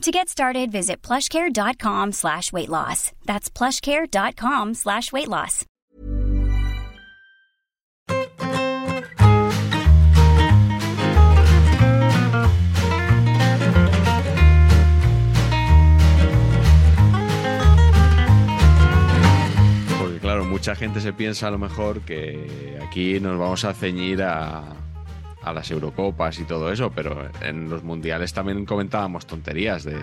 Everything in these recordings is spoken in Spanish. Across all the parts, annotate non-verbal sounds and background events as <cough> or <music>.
To get started, visit plushcare.com slash weight loss. That's plushcare.com slash weight loss. Porque claro, mucha gente se piensa a lo mejor que aquí nos vamos a ceñir a, a las Eurocopas y todo eso, pero en los mundiales también comentábamos tonterías de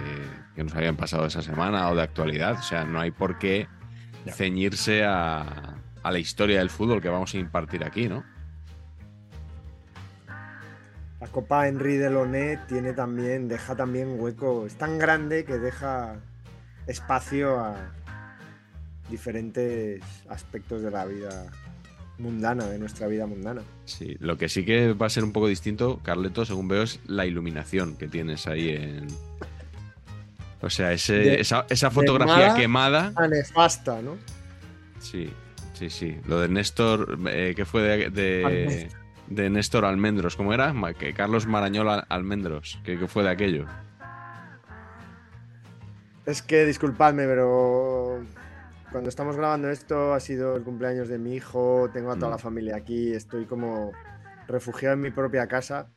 que nos habían pasado esa semana o de actualidad. O sea, no hay por qué ceñirse a, a la historia del fútbol que vamos a impartir aquí, ¿no? La Copa Henry Deloné tiene también, deja también hueco, es tan grande que deja espacio a diferentes aspectos de la vida mundana, de nuestra vida mundana. Sí, lo que sí que va a ser un poco distinto, Carleto, según veo, es la iluminación que tienes ahí en. O sea, ese, De- esa, esa fotografía quemada. A nefasta, ¿no? Sí, sí, sí. Lo de Néstor, eh, ¿qué fue de, de, de Néstor Almendros? ¿Cómo era? Que Carlos Marañol Al- Almendros. ¿Qué, qué fue de aquello? Es que disculpadme, pero cuando estamos grabando esto ha sido el cumpleaños de mi hijo, tengo a toda Mm. la familia aquí, estoy como refugiado en mi propia casa.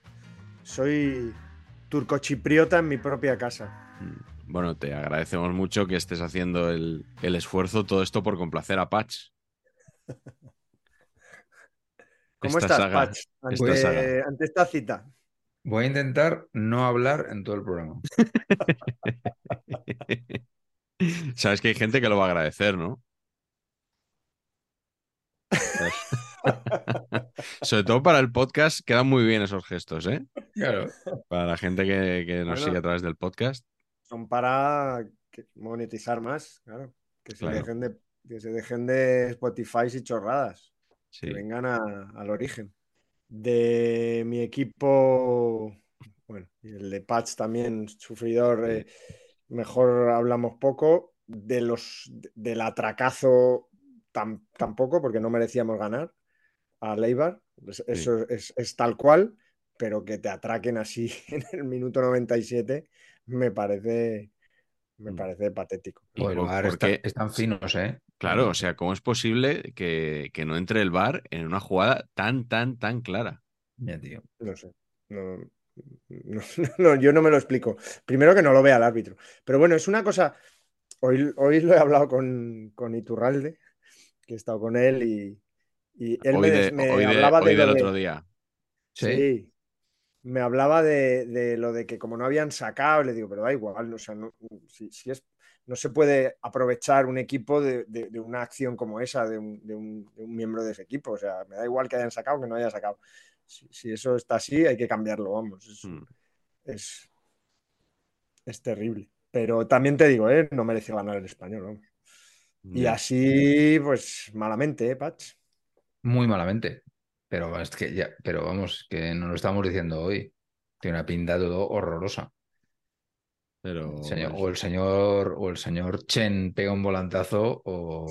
Soy turcochipriota en mi propia casa. Mm. Bueno, te agradecemos mucho que estés haciendo el, el esfuerzo, todo esto por complacer a Patch. <laughs> ¿Cómo Esta estás, saga- Patch? esta Ante, ante esta cita. Voy a intentar no hablar en todo el programa. <laughs> Sabes que hay gente que lo va a agradecer, ¿no? <laughs> Sobre todo para el podcast quedan muy bien esos gestos, ¿eh? Claro. Para la gente que, que nos Bueno. sigue a través del podcast. Son para monetizar más, claro. Que se, Claro. dejen de, que se dejen de Spotify y chorradas. Sí. que vengan a- al origen. De mi equipo, bueno, y el de Patch también, sufridor, eh, mejor hablamos poco. De los del atracazo tam- tampoco, porque no merecíamos ganar a Leibar. Es- Eso es, es tal cual, pero que te atraquen así <laughs> en el minuto 97 me parece, me Mm. parece patético. ¿Y Joder, el por- VAR por está- están finos, ¿eh? Claro, o sea, ¿cómo es posible que, que no entre el VAR en una jugada tan, tan, tan clara? Ya, tío. No sé. No, no- <laughs> no, yo no me lo explico. Primero que no lo vea el árbitro. Pero bueno, es una cosa. Hoy, hoy lo he hablado con, con Iturralde, que he estado con él y, y él Hoy, me, de- me hoy hablaba de hoy del otro día. Sí. Sí. Me hablaba de, de lo de que como no habían sacado, le digo, pero da igual, no, o sea, no, si, si es, no se puede aprovechar un equipo de, de- de una acción como esa, de un, de un- de un miembro de ese equipo. O sea, me da igual que hayan sacado o que no hayan sacado. Si, si eso está así, hay que cambiarlo, vamos. Es, Mm. es, es terrible. Pero también te digo, ¿eh? no mereció ganar el español, vamos. Y así, pues malamente, ¿eh, Patch? Muy malamente. Pero es que ya, pero vamos, que no lo estamos diciendo hoy. Tiene una pinta todo horrorosa. Pero El señor- o el señor, o el señor Chen pega un volantazo o,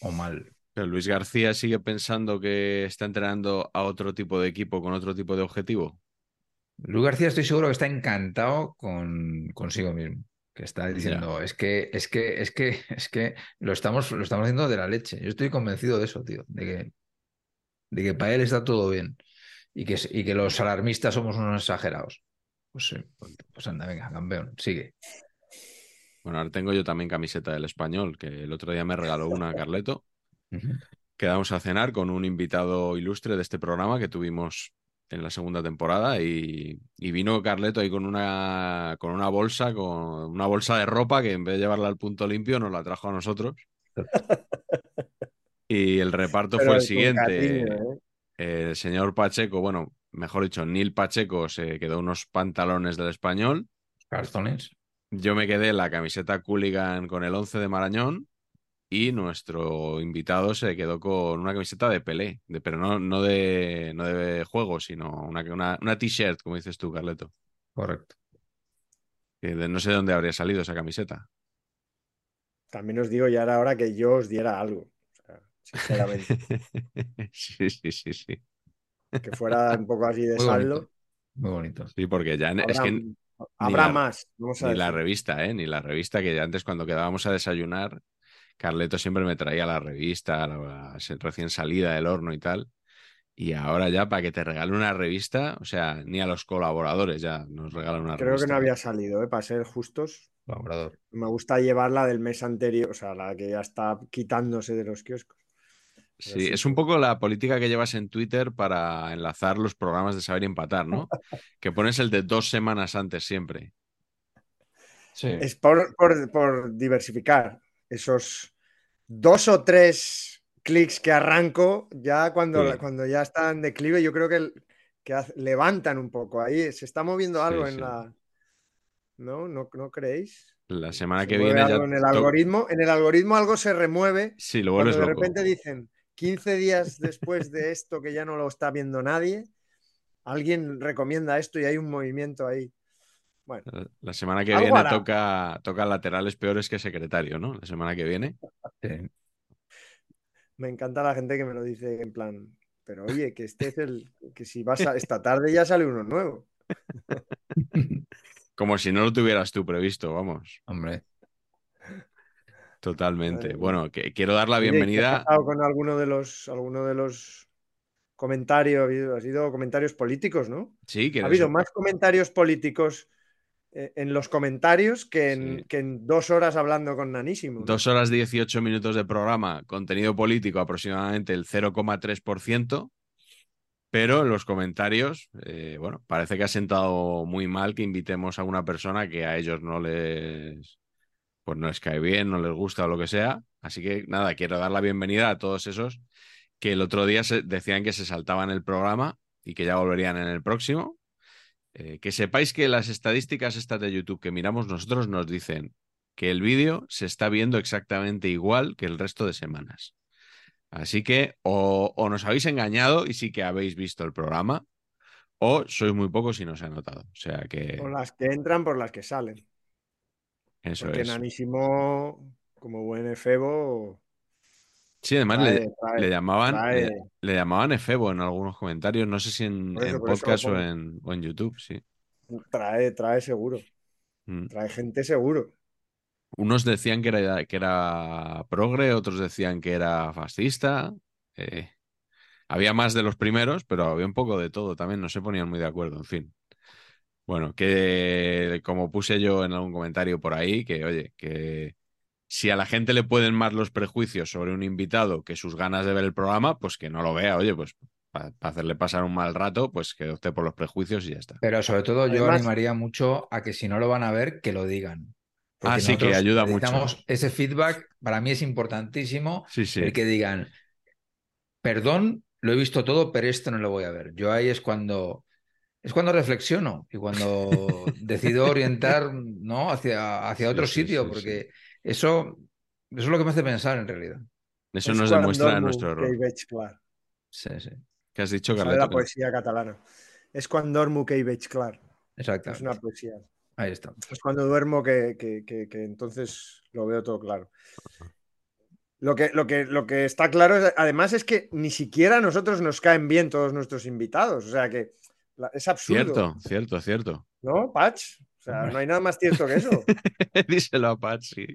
o mal. Pero Luis García sigue pensando que está entrenando a otro tipo de equipo con otro tipo de objetivo. Luis García estoy seguro que está encantado con consigo mismo. Que está diciendo, es que, es que, es que, es que lo estamos, lo estamos haciendo de la leche. Yo estoy convencido de eso, tío. De que, de que para él está todo bien. Y que, y que los alarmistas somos unos exagerados. Pues sí, pues, pues anda, venga, campeón, sigue. Bueno, ahora tengo yo también camiseta del español, que el otro día me regaló una Carleto. Quedamos a cenar con un invitado ilustre de este programa que tuvimos en la segunda temporada y, vino Carleto ahí con una, con una bolsa, con una bolsa de ropa que en vez de llevarla al punto limpio nos la trajo a nosotros. <laughs> y el reparto fue el siguiente. ¿eh? El señor Pacheco, bueno, mejor dicho, Neil Pacheco se quedó unos pantalones del español. Calzones. Yo me quedé la camiseta Cooligan con el 11 de Marañón y nuestro invitado se quedó con una camiseta de Pelé, de, pero no, no, de, no de juego, sino una, una, una t-shirt, como dices tú, Carleto. Correcto. no sé de dónde habría salido esa camiseta. También os digo, ya era hora que yo os diera algo, sinceramente. <laughs> sí, sí, sí, sí. Que fuera un poco así de saldo. Muy bonito. Sí, porque ya es que habrá más. ni la revista, ¿eh? Ni la revista que ya antes cuando quedábamos a desayunar Carleto siempre me traía la revista, recién salida del horno y tal. Y ahora ya para que te regale una revista, o sea, ni a los colaboradores ya nos regalan una Creo revista. Creo que no había salido, ¿eh? para ser justos. Colaborador. Me gusta llevarla del mes anterior, o sea, la que ya está quitándose de los kioscos. sí, es un poco la política que llevas en Twitter para enlazar los programas de Saber y Empatar, ¿no? <laughs> que pones el de dos semanas antes siempre. Sí. Es por, por diversificar esos dos o tres clics que arranco, ya cuando, cuando ya está en declive, yo creo que, que levantan un poco. Ahí se está moviendo algo en la. ¿No? ¿No, ¿No creéis? La semana que viene ya. En el, algoritmo, en el algoritmo algo se remueve. Sí, lo de repente dicen 15 días después de esto que ya no lo está viendo nadie, alguien recomienda esto y hay un movimiento ahí. Bueno, la semana que viene toca, toca laterales peores que secretario, ¿no? La semana que viene. Me encanta la gente que me lo dice en plan, pero oye, que este es el, que si vas a, esta tarde ya sale uno nuevo. <laughs> Como si no lo tuvieras tú previsto, vamos. Hombre. Totalmente. Bueno, que quiero dar la bienvenida. ¿Qué ha con alguno de los, alguno de los comentarios? Ha sido comentarios políticos, ¿no? Sí, que ha habido más comentarios políticos eh, en los comentarios que en, dos horas hablando con Nanísimo. Dos horas 18 minutos de programa, contenido político aproximadamente el 0,3%, pero en los comentarios, eh, bueno, parece que ha sentado muy mal que invitemos a una persona que a ellos no les, pues no les cae bien, no les gusta o lo que sea. Así que nada, quiero dar la bienvenida a todos esos que el otro día se, decían que se saltaban el programa y que ya volverían en el próximo. Eh, que sepáis que las estadísticas estas de YouTube que miramos nosotros nos dicen que el vídeo se está viendo exactamente igual que el resto de semanas. Así que o, nos habéis engañado y sí que habéis visto el programa, o sois muy pocos y no se ha notado. O sea que. Por las que entran, por las que salen. Eso Porque es. Nanísimo, como buen efebo, Sí, además le, llamaban, le, llamaban efebo en algunos comentarios, no sé si en, podcast o en, YouTube, sí. Trae, trae seguro. Mm. Trae gente seguro. Unos decían que era, que era progre, otros decían que era fascista. Eh, había más de los primeros, pero había un poco de todo también, no se ponían muy de acuerdo, en fin. Bueno, que como puse yo en algún comentario por ahí, que oye, que si a la gente le pueden más los prejuicios sobre un invitado que sus ganas de ver el programa, pues que no lo vea. Oye, pues para hacerle pasar un mal rato, pues que opte por los prejuicios y ya está. Pero sobre todo yo animaría mucho a que si no lo van a ver, que lo digan. ah, sí, que ayuda mucho. Ese feedback para mí es importantísimo. Sí, sí. El que digan, perdón, lo he visto todo, pero esto no lo voy a ver. Yo ahí es cuando es cuando reflexiono y cuando <laughs> decido orientar ¿no? hacia, hacia otro sitio, porque eso, eso es lo que me hace pensar en realidad. Eso nos demuestra nuestro error. Sí, sí. ¿Qué has dicho, Carlos? la poesía catalana. Es cuando duermo que veig clar. Exacto. Es una poesía. Ahí está. Es cuando duermo que, entonces lo veo todo claro. Lo que, lo, que, lo que está claro, además, es que ni siquiera a nosotros nos caen bien todos nuestros invitados. O sea que es absurdo. Cierto, cierto, cierto. ¿No, Patch? O sea, no hay nada más cierto que eso. <laughs> Díselo a Patch, sí.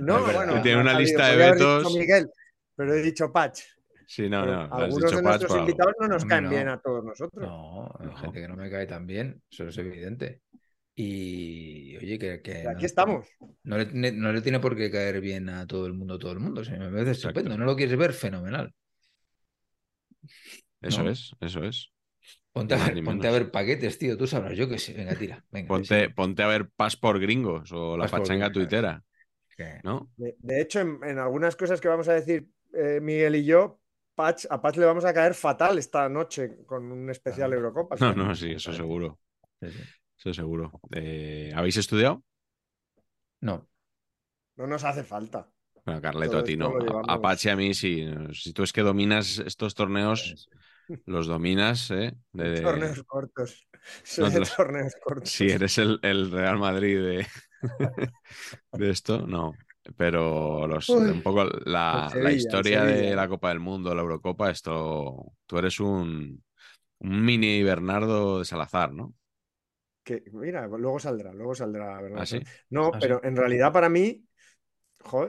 No, bueno. Tiene una lista de vetos. Miguel, pero he dicho Patch. Sí, no, no. Algunos de nuestros invitados no nos caen bien a todos nosotros. No, hay gente que no me cae tan bien, eso es evidente. Y oye, que, que Aquí no, estamos. no le, tiene- no le tiene por qué caer bien a todo el mundo, todo el mundo. O sea, me parece estupendo. No lo quieres ver, fenomenal. Eso ¿No? es, eso es. Ponte, a ver, ni ponte a menos. ver paquetes, tío. Tú sabrás, yo qué sé. Venga, tira. Venga, Ponte, sí. ponte a ver Passport Gringos o la Passport pachanga Gringos. tuitera, ¿no? De, de hecho, en, en algunas cosas que vamos a decir eh, Miguel y yo, Patch, a Patch le vamos a caer fatal esta noche con un especial Ah. Eurocopa. No, no, sí, eso seguro. sí, sí. Eso seguro. Eh, ¿Habéis estudiado? No. No nos hace falta. Bueno, Carleto, Todo a ti no. Apache a mí sí. Si tú es que dominas estos torneos, los dominas, ¿eh? De- <laughs> Torneos cortos. <laughs> Soy No, de los- torneos cortos. Si eres el, el Real Madrid de, <laughs> de esto, no. Pero los, Uy, un poco la, la historia de la Copa del Mundo, la Eurocopa, esto. Tú eres un, un mini Bernardo de Salazar, ¿no? Que, mira, luego saldrá, luego saldrá. ¿verdad? ¿Ah, sí? No, Ah, pero en realidad para mí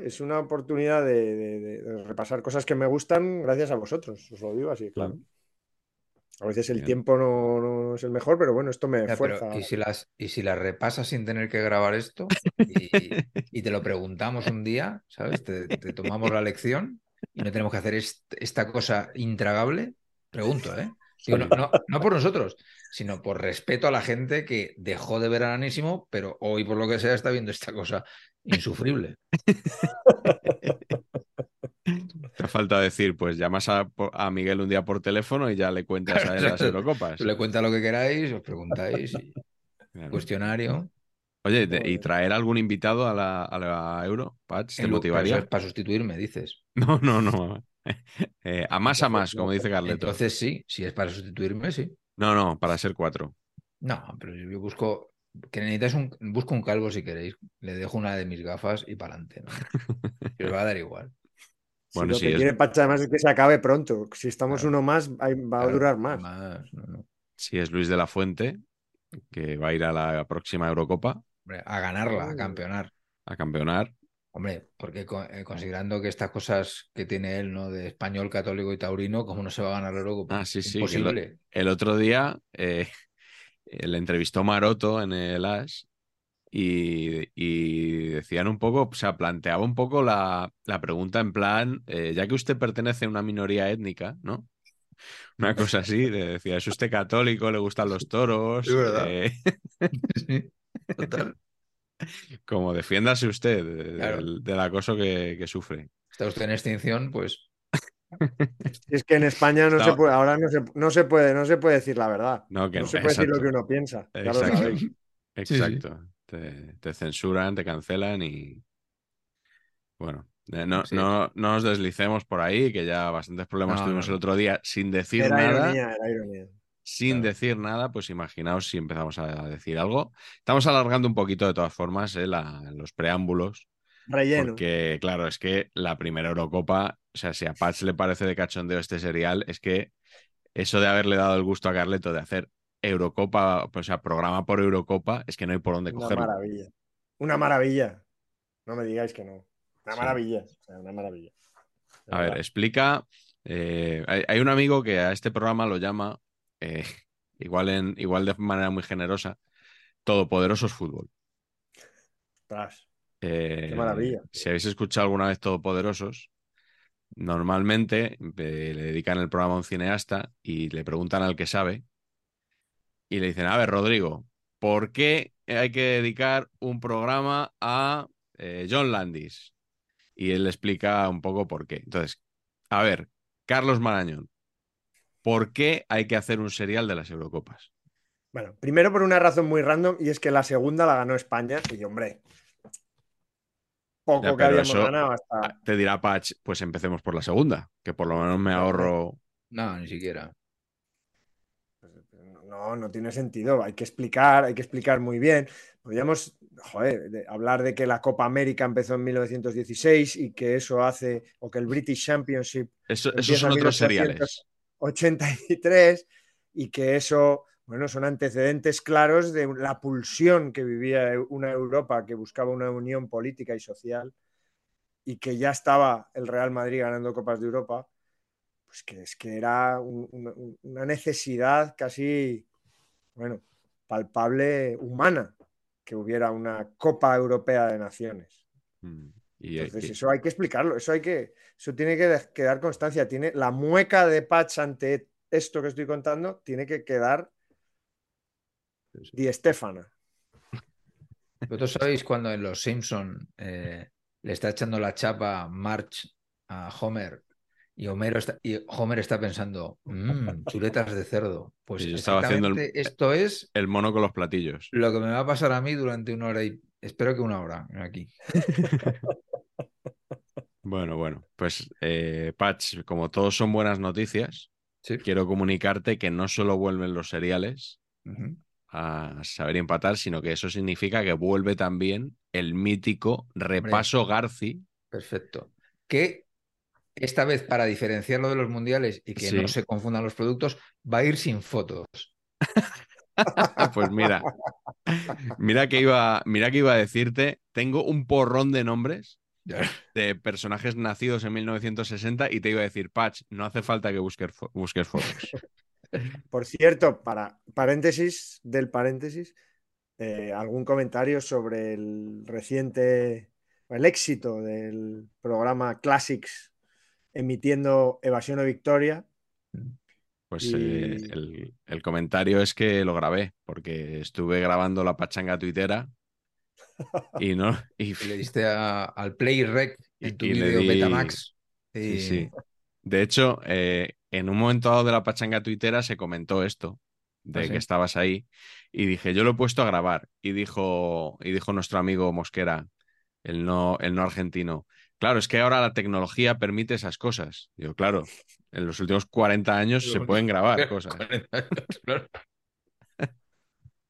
es una oportunidad de, de- de- de repasar cosas que me gustan gracias a vosotros. Os lo digo así, claro. A veces el Bien. tiempo no, no es el mejor, pero bueno, esto me Ya, pero fuerza. ¿y si las, y si las repasas sin tener que grabar esto y, y te lo preguntamos un día, ¿sabes? Te, te tomamos la lección y no tenemos que hacer est- esta cosa intragable. Pregunto, ¿eh? Digo, no, no- no por nosotros, sino por respeto a la gente que dejó de ver Ananísimo, pero hoy, por lo que sea, está viendo esta cosa insufrible. <laughs> Te falta decir, pues llamas a, a Miguel un día por teléfono y ya le cuentas a él las Eurocopas. Le cuenta lo que queráis, os preguntáis, y Claro. cuestionario. Oye, de- ¿y Joder. traer algún invitado a la, a la Euro? Patch, ¿te motivaría? para sustituirme, dices. <laughs> No, no, no. <laughs> Eh, a más a más, como dice Carleto. Entonces sí, si es para sustituirme, sí. No, no, para ser cuatro. No, pero yo busco que necesitas un busco un calvo si queréis. Le dejo una de mis gafas y para adelante. ¿no? <laughs> Os va a dar igual. Si lo sí, que es- quiere Pacha además es que se acabe pronto. Si estamos Claro. uno más, va a durar más. más, no, no. Si es Luis de la Fuente, que va a ir a la próxima Eurocopa Hombre, a ganarla, a campeonar. a campeonar. Hombre, porque eh, considerando que estas cosas que tiene él, ¿no? De español, católico y taurino, ¿cómo no se va a ganar la Eurocopa? Ah, sí, sí, Imposible. El otro día eh, <laughs> le entrevistó Maroto en el AS y, y decían un poco, o sea, planteaba un poco la, la pregunta en plan, eh, ya que usted pertenece a una minoría étnica, ¿no? <laughs> Una cosa así, de- decía, ¿es usted católico? ¿Le gustan los toros? Es verdad. Eh, Sí, <laughs> total. como defiéndase usted de- Claro. del, del acoso que, que sufre. Está usted en extinción, pues <laughs> es que en España no Está- se puede, ahora no se, no se puede, no se puede decir la verdad. No, que No no, se puede decir lo exacto. que uno piensa. Ya lo Exacto. sabéis. Sí, sí. Te, te censuran, te cancelan y. Bueno, eh, no, Sí. no, no nos deslicemos por ahí, que ya bastantes problemas No, tuvimos el otro día sin decir Era nada. ironía, era ironía. Sin Claro. decir nada, pues imaginaos si empezamos a decir algo. Estamos alargando un poquito de todas formas eh, la- los preámbulos, Relleno. porque claro, es que la primera Eurocopa, o sea, si a Patch le parece de cachondeo este serial, es que eso de haberle dado el gusto a Carleto de hacer Eurocopa, o sea, programa por Eurocopa, es que no hay por dónde Una cogerlo. maravilla. Una maravilla. No me digáis que no. Una Sí. maravilla. O sea, una maravilla. De A ver, explica. eh, hay, hay un amigo que a este programa lo llama, eh, <laughs> igual, en, igual de manera muy generosa, Todopoderosos Fútbol. Ostras. Eh, Qué maravilla. Si habéis escuchado alguna vez Todopoderosos, normalmente eh, le dedican el programa a un cineasta y le preguntan al que sabe y le dicen, a ver, Rodrigo, ¿por qué hay que dedicar un programa a eh, John Landis? Y él le explica un poco por qué. Entonces, a ver, Carlos Marañón, ¿por qué hay que hacer un serial de las Eurocopas? Bueno, primero por una razón muy random y es que la segunda la ganó España y hombre, poco Ya, que habíamos eso- ganado hasta... Te dirá Patch, pues empecemos por la segunda, que por lo menos me ahorro. no, ni siquiera. No, no tiene sentido. Hay que explicar, hay que explicar muy bien. Podríamos, joder, de- hablar de que la Copa América empezó en 1916 y que eso hace, o que el British Championship Eso, esos son en otros seriales. 1883 y que eso, bueno, son antecedentes claros de la pulsión que vivía una Europa que buscaba una unión política y social y que ya estaba el Real Madrid ganando Copas de Europa, pues que es que era un- una, una necesidad casi, bueno, palpable, humana. que hubiera una Copa Europea de Naciones. Mm. Y, Entonces, eso hay que explicarlo, eso hay que, eso tiene que quedar constancia. Tiene la mueca de Patch ante esto que estoy contando, tiene que quedar Di Stefana. ¿Vosotros <laughs> sabéis cuando en Los Simpson eh, le está echando la chapa March a Homer y, Homero está, y Homer está pensando, "Mm, chuletas de cerdo? Pues Sí, yo estaba haciendo el- esto es el mono con los platillos. lo que me va a pasar a mí durante una hora y espero que una hora aquí. <laughs> Bueno, bueno, pues eh, Patch, como todos son buenas noticias, Sí. quiero comunicarte que no solo vuelven los seriales a saber empatar, sino que eso significa que vuelve también el mítico repaso Garci. Perfecto. Que esta vez, para diferenciarlo de los mundiales y que Sí. no se confundan los productos, va a ir sin fotos. <laughs> Pues mira, mira que iba, mira que iba a decirte, tengo un porrón de nombres de personajes nacidos en 1960 y te iba a decir, Patch, no hace falta que busques, fo- busques fotos. <laughs> Por cierto, para paréntesis del paréntesis, eh, algún comentario sobre el reciente, el éxito del programa Classics emitiendo Evasión o Victoria. Pues Y- eh, el, el comentario es que lo grabé, porque estuve grabando la pachanga tuitera <laughs> y no. Y, Y le diste a- al Play Rec en tu vídeo di- Betamax. sí, Y- sí. De hecho, eh, en un momento dado de la pachanga tuitera se comentó esto, de ¿Ah, sí? que estabas ahí, y dije, yo lo he puesto a grabar. Y dijo, y dijo nuestro amigo Mosquera, el no, el no argentino. Claro, es que ahora la tecnología permite esas cosas. Digo, claro, en los últimos 40 años se pueden grabar <laughs> cosas. Pues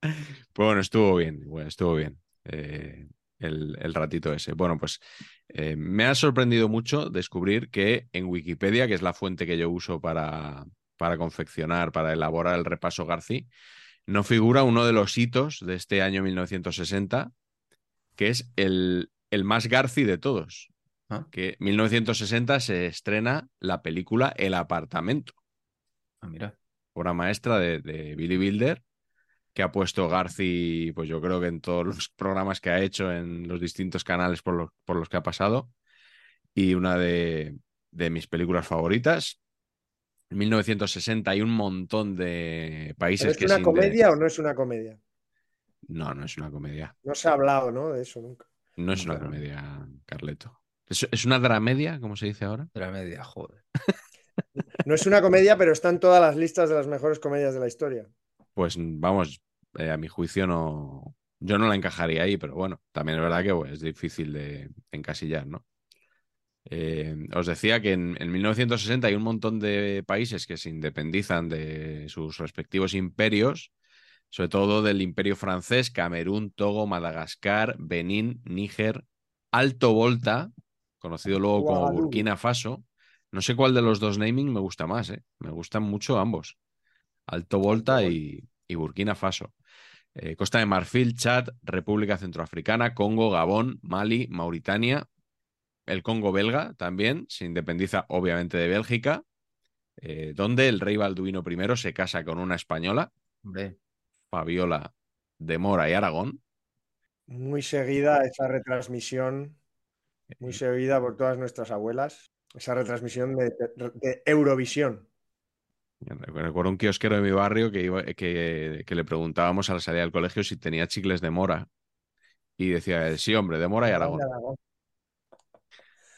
<laughs> bueno, estuvo bien, bueno, estuvo bien eh, el, el ratito ese. Bueno, pues eh, me ha sorprendido mucho descubrir que en Wikipedia, que es la fuente que yo uso para, para confeccionar, para elaborar el repaso Garci, no figura uno de los hitos de este año 1960, que es el, el más Garci de todos. Ah. Que 1960 se estrena la película El apartamento Ah, mira. obra maestra de, de Billy Wilder, que ha puesto Garci, pues yo creo que en todos los programas que ha hecho, en los distintos canales por los, por los que ha pasado, y una de, de mis películas favoritas. En 1960 hay un montón de ¿Pero países ¿Es que una de- comedia o no es una comedia? No, no es una comedia. No se ha hablado, ¿no? De eso nunca. No es una comedia, Carleto. ¿Es, es una dramedia, como se dice ahora? De la media, joder. <laughs> No es una comedia, pero está en todas las listas de las mejores comedias de la historia. Pues vamos, eh, a mi juicio no. Yo no la encajaría ahí, pero bueno, también es verdad que es difícil de encasillar, ¿no? Eh, os decía que en, en 1960 hay un montón de países que se independizan de sus respectivos imperios, sobre todo del imperio francés, Camerún, Togo, Madagascar, Benín, Níger, Alto Volta, conocido luego como. Burkina Faso. No sé cuál de los dos naming me gusta más, ¿eh? Me gustan mucho ambos. Alto Volta Volta. y, y Burkina Faso. Eh, Costa de Marfil, Chad, República Centroafricana, Congo, Gabón, Mali, Mauritania, el Congo belga también, se independiza obviamente de Bélgica, eh, donde el rey Balduino I se casa con una española, Hombre, Fabiola de Mora y Aragón. Muy seguida esa retransmisión, muy seguida por todas nuestras abuelas. Esa retransmisión de, de Eurovisión. Recuerdo un kiosquero de mi barrio que, iba- que, que le preguntábamos a la salida del colegio si tenía chicles de mora. Y decía, sí, hombre, de Mora y Aragón.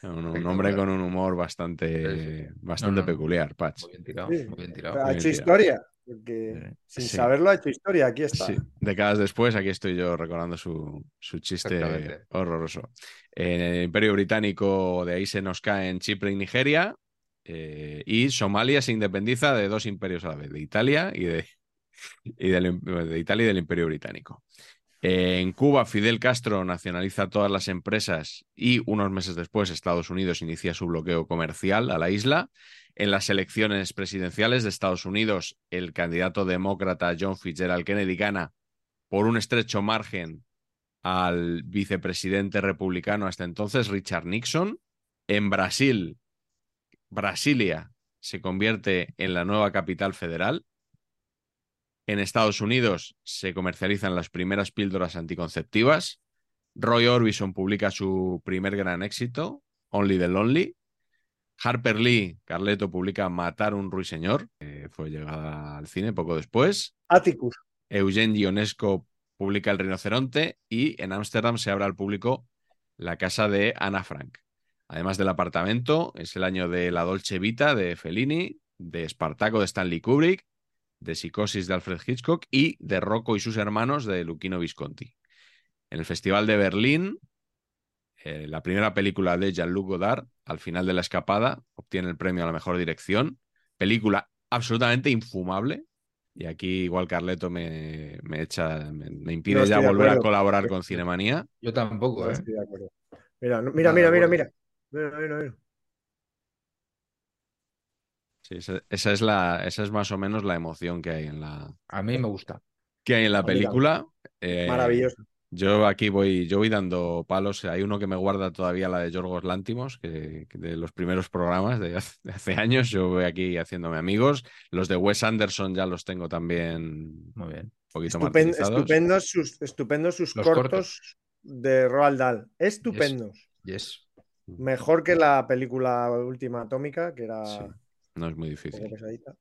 Un, hombre con un humor bastante, Sí, sí. bastante No, no, no. peculiar, Patch. muy bien tirado, Sí. muy bien tirado. Ha bien hecho tirado. Porque sin Sí. saberlo ha hecho historia. Aquí está. Sí, décadas después, aquí estoy yo recordando su, su chiste horroroso. En el Imperio Británico, de ahí se nos cae en Chipre y Nigeria. eh, y Somalia se independiza de dos imperios a la vez, de Italia y de, y del, de Italia y del Imperio Británico. Eh, en Cuba, Fidel Castro nacionaliza todas las empresas y unos meses después Estados Unidos inicia su bloqueo comercial a la isla. En las elecciones presidenciales de Estados Unidos, el candidato demócrata John Fitzgerald Kennedy gana por un estrecho margen al vicepresidente republicano hasta entonces, Richard Nixon. En Brasil, Brasilia se convierte en la nueva capital federal. En Estados Unidos se comercializan las primeras píldoras anticonceptivas. Roy Orbison publica su primer gran éxito, Only the Lonely. Harper Lee, Carleto, publica Matar un ruiseñor, que fue llegada al cine poco después. Atticus. Eugene Ionesco publica El rinoceronte y en Ámsterdam se abre al público La casa de Ana Frank. Además del apartamento, es el año de La Dolce Vita de Fellini, de Espartaco de Stanley Kubrick, de Psicosis de Alfred Hitchcock y de Rocco y sus hermanos de Luchino Visconti. En el Festival de Berlín, eh, la primera película de Jean-Luc Godard, al final de la escapada, obtiene el premio a la mejor dirección. Película absolutamente infumable. Y aquí igual Carleto me, me echa, me, me impide No ya volver a colaborar con Cinemanía. Yo tampoco, No ¿eh? estoy de acuerdo. Mira, no- mira, mira, mira, mira. Mira, mira, mira. Sí, esa, esa es la, esa es más o menos la emoción que hay en la, A mí me gusta. que hay en la película. Eh, Maravilloso. Yo aquí voy, yo voy dando palos. Hay uno que me guarda todavía la de Yorgos Lántimos, que, que de los primeros programas de hace, de hace años. Yo voy aquí haciéndome amigos. Los de Wes Anderson ya los tengo también Muy bien. un poquito Estupen- martirizados. estupendos sus, estupendos sus cortos, cortos. de Roald Dahl. Estupendos. Yes. Mejor que la película última atómica, que era Sí, no es muy difícil. pesadita.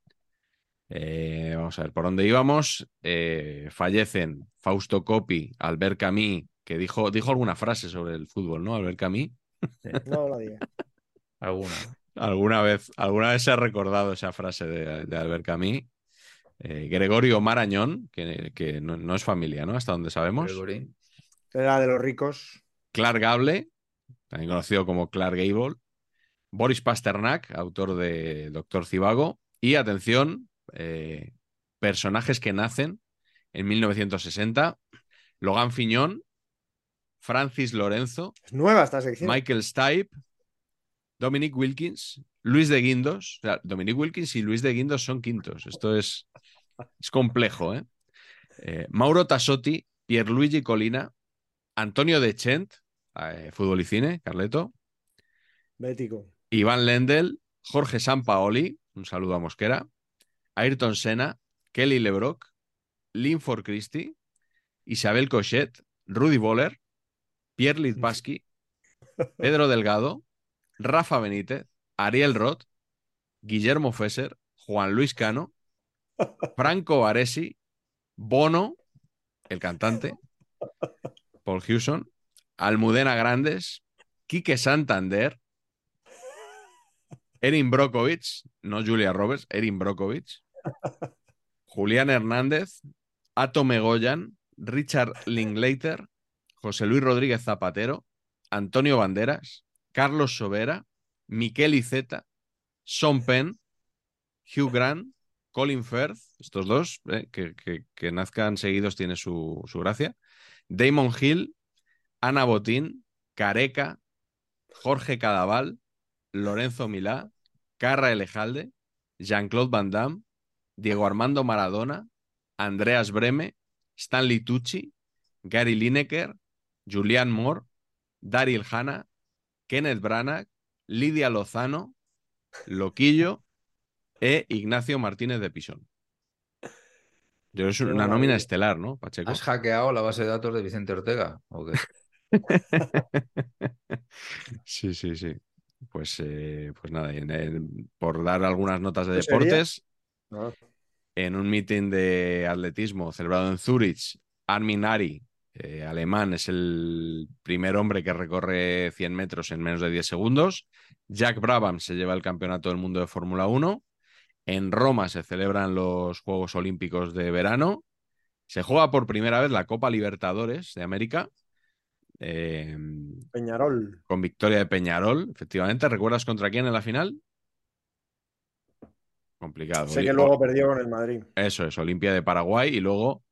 Eh, vamos a ver por dónde íbamos. Eh, fallecen Fausto Coppi, Albert Camus, que dijo, dijo alguna frase sobre el fútbol, ¿no? Albert Camus. <laughs> No la diga. Alguna. Alguna vez, alguna vez se ha recordado esa frase de, de Albert Camus. Eh, Gregorio Marañón, que, que no, no es familia, ¿no? Hasta donde sabemos. Gregory. Era de los ricos. Clark Gable, también conocido como Clark Gable. Boris Pasternak, autor de Doctor Civago. Y atención, eh, personajes que nacen en 1960. Logan Fiñón, Francis Lorenzo, Es nueva esta sección. Michael Stipe, Dominic Wilkins, Luis de Guindos. O sea, Dominic Wilkins y Luis de Guindos son quintos. Esto es, es complejo, ¿eh? Eh, Mauro Tassotti, Pierluigi Colina, Antonio De Chent, eh, fútbol y cine, Carleto, Bético. Iván Lendl, Jorge Sampaoli, un saludo a Mosquera, Ayrton Senna, Kelly LeBrock, Linford Christie, Isabel Cochet, Rudy Boller, Pierre Littbaski, <laughs> Pedro Delgado, Rafa Benítez, Ariel Roth, Guillermo Fesser, Juan Luis Cano, <laughs> Franco Baresi, Bono, el cantante, <laughs> Paul Hewson, Almudena Grandes, Quique Santander, Erin Brokovich, no Julia Roberts, Erin Brokovich, <laughs> Julián Hernández, Atome Goyan, Richard Linklater, José Luis Rodríguez Zapatero, Antonio Banderas, Carlos Sobera, Miquel Iceta, Sean Penn, Hugh Grant, Colin Firth, estos dos, eh, que, que- que nazcan seguidos tiene su, su gracia, Damon Hill, Ana Botín, Careca, Jorge Cadaval, Lorenzo Milá, Carra Elejalde, Jean-Claude Van Damme, Diego Armando Maradona, Andreas Breme, Stanley Tucci, Gary Lineker, Julian Moore, Daryl Hanna, Kenneth Branagh, Lidia Lozano, Loquillo e Ignacio Martínez de Pisón. Yo es una nómina estelar, ¿no, Pacheco? ¿Has hackeado la base de datos de Vicente Ortega? ¿O qué? <laughs> Sí, sí, sí. Pues, eh, pues nada, en- por dar algunas notas de deportes, No. en un meeting de atletismo celebrado en Zurich, Armin Ari, eh, alemán, es el primer hombre que recorre 100 metros en menos de 10 segundos. Jack Brabham se lleva el campeonato del mundo de Fórmula 1. En Roma se celebran los Juegos Olímpicos de verano. Se juega por primera vez la Copa Libertadores de América. Eh, Peñarol. con victoria de Peñarol, efectivamente. ¿Recuerdas contra quién en la final? Complicado. Sé que luego perdió con el Madrid. Eso es, Olimpia de Paraguay y luego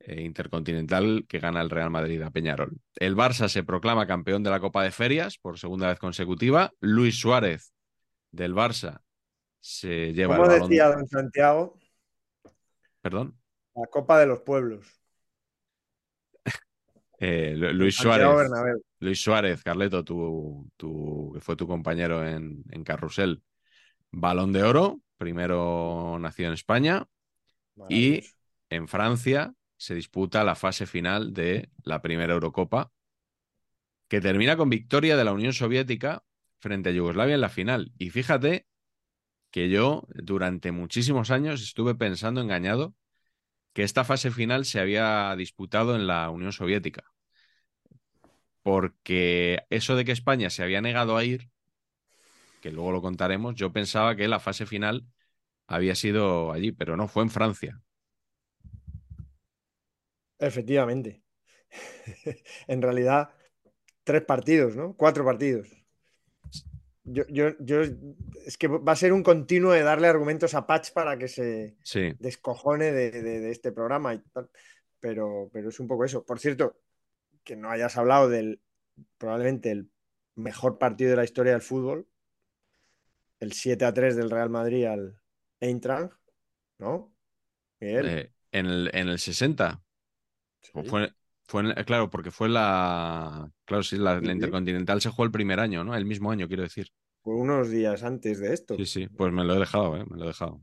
eh, Intercontinental que gana el Real Madrid a Peñarol. El Barça se proclama campeón de la Copa de Ferias por segunda vez consecutiva. Luis Suárez del Barça se lleva el balón. decía don Santiago, Perdón. la Copa de los Pueblos. Eh, Lu- Luis Suárez. Luis Suárez, Carleto, tu, tu- que fue tu compañero en, en Carrusel. Balón de oro, primero nació en España. Y en Francia se disputa la fase final de la primera Eurocopa, que termina con victoria de la Unión Soviética frente a Yugoslavia en la final. Y fíjate que yo durante muchísimos años estuve pensando engañado que esta fase final se había disputado en la Unión Soviética. Porque eso de que España se había negado a ir, que luego lo contaremos, yo pensaba que la fase final había sido allí, pero no, fue en Francia. Efectivamente. <laughs> en realidad, tres partidos, ¿no? Cuatro partidos. Yo, yo, es que va a ser un continuo de darle argumentos a Patch para que se descojone de, este programa y tal. Pero, pero es un poco eso. Por cierto, que no hayas hablado del probablemente el mejor partido de la historia del fútbol, el 7 a 3 del Real Madrid al Eintracht, ¿no? Eh, en, el, en el 60. Fue, fue claro, porque fue la. Claro, sí, la, Intercontinental se jugó el primer año, ¿no? El mismo año, quiero decir. Fue unos días antes de esto. Sí, sí, pues me lo he dejado, ¿eh? Me lo he dejado.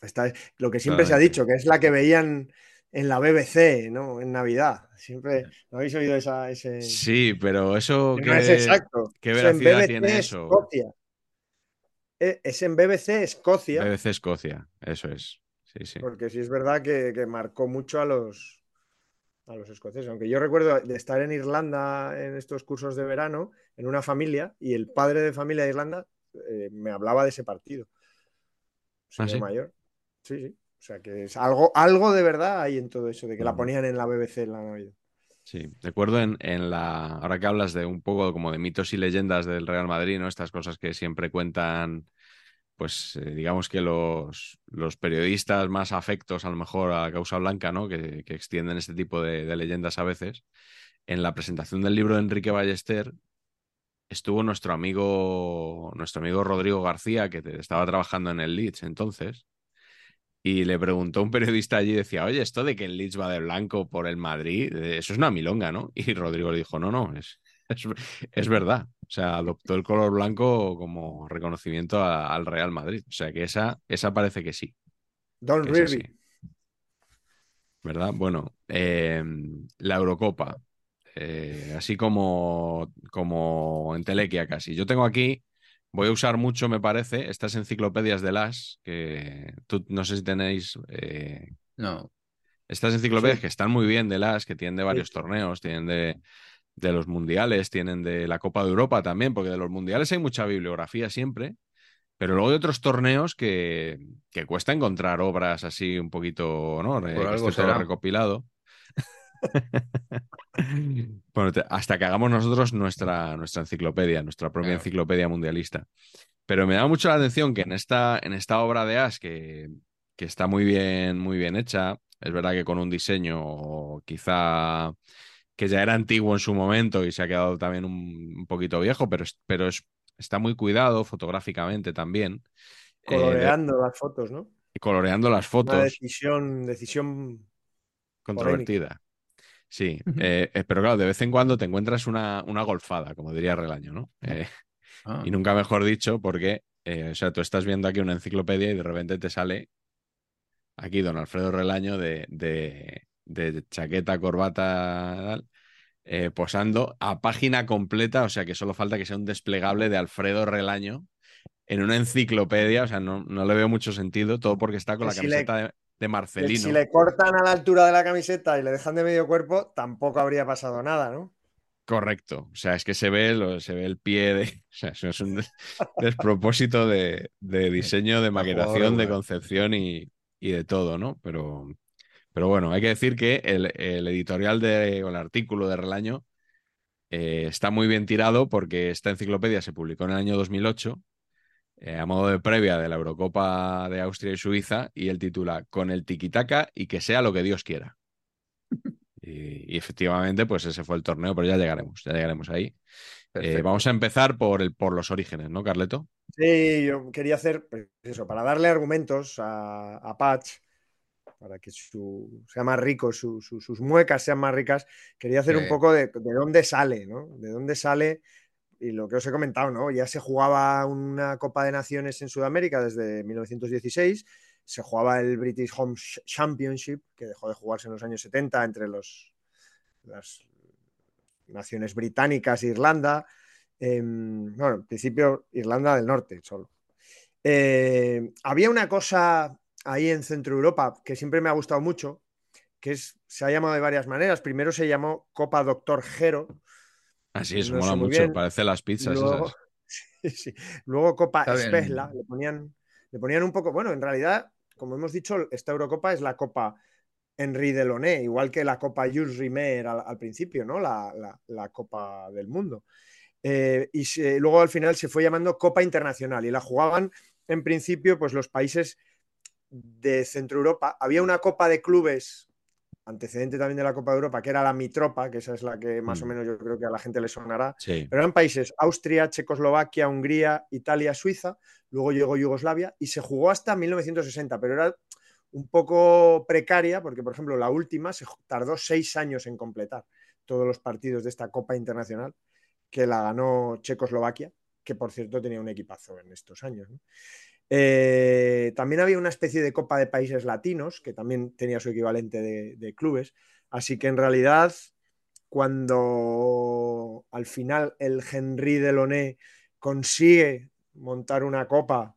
Está, lo que siempre se ha dicho, que es la que veían en la BBC, ¿no? En Navidad. Siempre. ¿No habéis oído esa, ese.? Sí, pero eso. Que no es exacto. ¿Qué veracidad tiene eso? Escocia. E, es en BBC Escocia. BBC Escocia, eso es. Sí, sí. Porque sí es verdad que, que marcó mucho a los, a los escoceses. Aunque yo recuerdo de estar en Irlanda en estos cursos de verano, en una familia, y el padre de familia de Irlanda eh, me hablaba de ese partido. ¿Ah, mayor. Sí, sí. O sea que es algo, algo de verdad hay en todo eso, de que la ponían en la BBC en la Navidad. Sí, recuerdo en, en, la. Ahora que hablas de un poco como de mitos y leyendas del Real Madrid, ¿no? Estas cosas que siempre cuentan pues eh, digamos que los, los, periodistas más afectos a lo mejor a la causa blanca, ¿no? Que, extienden este tipo de, leyendas a veces, en la presentación del libro de Enrique Ballester estuvo nuestro amigo, nuestro amigo Rodrigo García, que estaba trabajando en el Leeds entonces, y le preguntó a un periodista allí, decía, oye, esto de que el Leeds va de blanco por el Madrid, eh, eso es una milonga, ¿no? <laughs> Y Rodrigo le dijo, no, no, es, es, verdad. O sea, adoptó el color blanco como reconocimiento al Real Madrid. O sea que esa, esa parece que sí. Don ¿Verdad? Bueno, em, la Eurocopa. Eh, así como, como en Telequia casi. Yo tengo aquí, voy a usar mucho, me parece, estas enciclopedias de las, que tú no sé si tenéis. Eh, no. Estas enciclopedias que están muy bien de las, que tienen de varios torneos, tienen de, de los mundiales, tienen de la Copa de Europa también, porque de los mundiales hay mucha bibliografía siempre, pero luego hay otros torneos que, que cuesta encontrar obras así un poquito, ¿no? recopilado. <laughs> bueno, hasta que hagamos nosotros nuestra, nuestra enciclopedia, nuestra propia enciclopedia mundialista. Pero me da mucho la atención que en esta, en esta obra de As, que, que está muy bien, muy bien hecha, es verdad que con un diseño quizá que ya era antiguo en su momento y se ha quedado también un, poquito viejo, pero, pero está muy cuidado fotográficamente también. Eh, coloreando las fotos, ¿no? Coloreando las fotos. Una decisión, decisión controvertida. Sí, eh, eh, pero claro, de vez en cuando te encuentras una, una golfada, como diría Relaño, ¿no? Ah. Y nunca mejor dicho, porque, o sea, tú estás viendo aquí una enciclopedia y de repente te sale aquí don Alfredo Relaño de, de chaqueta, corbata, eh, posando a página completa, o sea que solo falta que sea un desplegable de Alfredo Relaño en una enciclopedia, o sea, no, no le veo mucho sentido, todo porque está con la camiseta de, Marcelino. Si le cortan a la altura de la camiseta y le dejan de medio cuerpo, tampoco habría pasado nada, ¿no? Correcto, o sea, es que se ve, se ve el pie de. O sea, eso es un <laughs> despropósito de, <laughs> diseño, de maquetación, de concepción y, y, de todo, ¿no? Pero, pero bueno, hay que decir que el, editorial de, o el artículo de Relaño eh, está muy bien tirado porque esta enciclopedia se publicó en el año 2008 eh, a modo de previa de la Eurocopa de Austria y Suiza y el titula Con el tiquitaca y que sea lo que Dios quiera. Y, efectivamente, pues ese fue el torneo, pero ya llegaremos, ya llegaremos ahí. Eh, vamos a empezar por, el, por los orígenes, ¿no, Carleto? Sí, yo quería hacer pues, eso, para darle argumentos a, a Patch para que su, sea más rico, sus muecas sean más ricas, quería hacer un poco de, dónde sale, ¿no? De dónde sale, y lo que os he comentado, ¿no? Ya se jugaba una Copa de Naciones en Sudamérica desde 1916, se jugaba el British Home Championship, que dejó de jugarse en los años 70 entre los, las naciones británicas e Irlanda. Em, bueno, en principio Irlanda del Norte solo. Eh, había una cosa ahí en Centro Europa que siempre me ha gustado mucho, que es, se ha llamado de varias maneras. Primero se llamó Copa Doctor Gero. Así es, mola mucho, parece las pizzas Luego, <laughs> Luego Copa Spesla, le ponían, le ponían un poco, bueno, en realidad, como hemos dicho, esta Eurocopa es la Copa Henri Deloné, igual que la Copa Jules Rimet al, principio, ¿no? La, Copa del Mundo. Eh, y luego al final se fue llamando Copa Internacional y la jugaban en principio pues los países de Centro Europa. Había una Copa de Clubes antecedente también de la Copa de Europa, que era la Mitropa, que esa es la que más o mm. menos yo creo que a la gente le sonará. Pero eran países Austria, Checoslovaquia, Hungría, Italia, Suiza, luego llegó Yugoslavia y se jugó hasta 1960, pero era un poco precaria porque, por ejemplo, la última se tardó seis años en completar todos los partidos de esta Copa Internacional, que la ganó Checoslovaquia, que por cierto tenía un equipazo en estos años. Eh, también había una especie de Copa de Países Latinos, que también tenía su equivalente de, clubes. Así que en realidad, cuando al final el Henry Deloné consigue montar una copa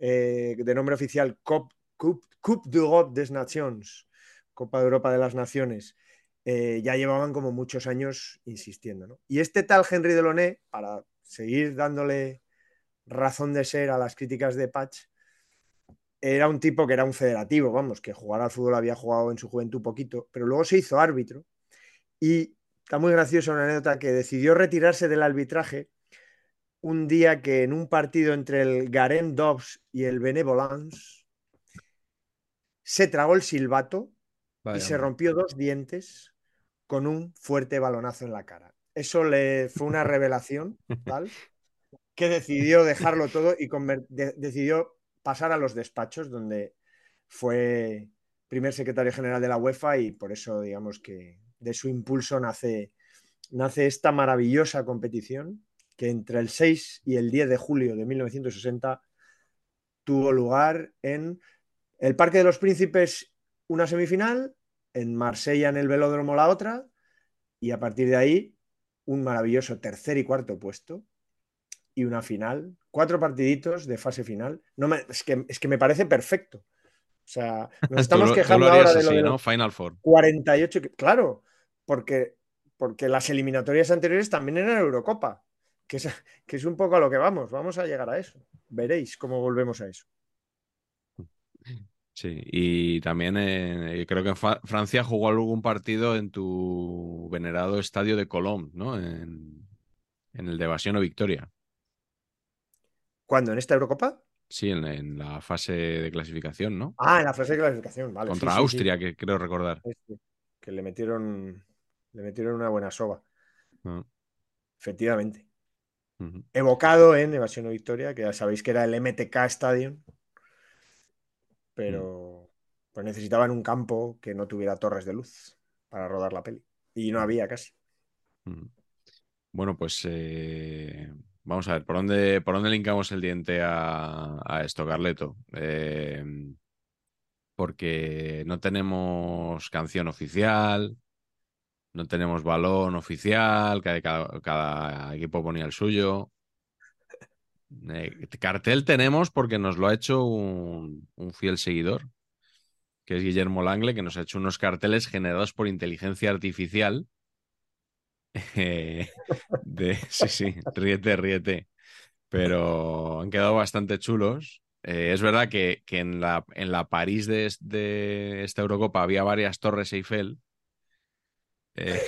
eh, de nombre oficial Coupe, Coupe, d'Europe des Nations, Copa de Europa de las Naciones, eh, ya llevaban como muchos años insistiendo. Y este tal Henry Deloné, para seguir dándole razón de ser a las críticas de Patch, era un tipo que era un federativo, vamos, que jugar al fútbol había jugado en su juventud poquito, pero luego se hizo árbitro y está muy graciosa una anécdota que decidió retirarse del arbitraje un día que en un partido entre el Garen Dobbs y el Benevolence se tragó el silbato y se rompió dos dientes con un fuerte balonazo en la cara. Eso le fue una revelación <laughs> tal que decidió dejarlo todo y decidió pasar a los despachos, donde fue primer secretario general de la UEFA y por eso, digamos que de su impulso nace, nace esta maravillosa competición que entre el 6 y el 10 de julio de 1960 tuvo lugar en el Parque de los Príncipes una semifinal, en Marsella en el Velódromo la otra y a partir de ahí un maravilloso tercer y cuarto puesto y una final, cuatro partiditos de fase final. No es, que, es que me parece perfecto. O sea, <laughs> nos estamos quejando ahora de lo de ¿no? Final Four. 48, claro, porque, porque las eliminatorias anteriores también eran Eurocopa, que es, <laughs> que es un poco a lo que vamos, vamos a llegar a eso. Veréis cómo volvemos a eso. Sí, y también eh, creo que Francia jugó algún partido en tu venerado estadio de Colón, ¿no? En, en el de Evasión o Victoria. ¿Cuándo? ¿En esta Eurocopa? Sí, en, la fase de clasificación, ¿no? Ah, en la fase de clasificación, vale. Contra Austria, que creo recordar. que le metieron, le metieron una buena soba. Ah. Efectivamente. Evocado en Evasión o Victoria, que ya sabéis que era el MTK Stadium. Pero mm. pues necesitaban un campo que no tuviera torres de luz para rodar la peli. Y no mm. había casi. Bueno, pues eh, Vamos a ver, ¿por dónde, por dónde linkamos el diente a, esto, Carleto? Em, porque no tenemos canción oficial, no tenemos balón oficial, cada, equipo ponía el suyo. Eh, cartel tenemos porque nos lo ha hecho un, un, fiel seguidor, que es Guillermo Langle, que nos ha hecho unos carteles generados por inteligencia artificial eh, de, sí, sí, ríete, ríete. Pero han quedado bastante chulos. Eh, es verdad que, en, la, en la París de, esta Eurocopa había varias torres Eiffel. Eh,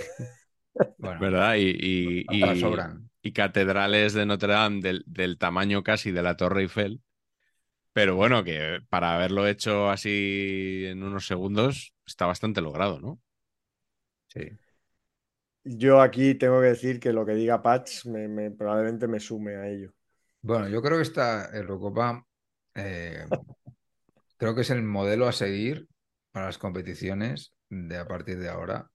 <laughs> ¿Verdad? Y, y, catedrales de Notre Dame del, del, tamaño casi de la Torre Eiffel. Pero bueno, que para haberlo hecho así en unos segundos está bastante logrado, ¿no? Sí. Yo aquí tengo que decir que lo que diga Patch me, probablemente me sume a ello. Bueno, yo creo que esta Eurocopa eh, creo que es el modelo a seguir para las competiciones de a partir de ahora.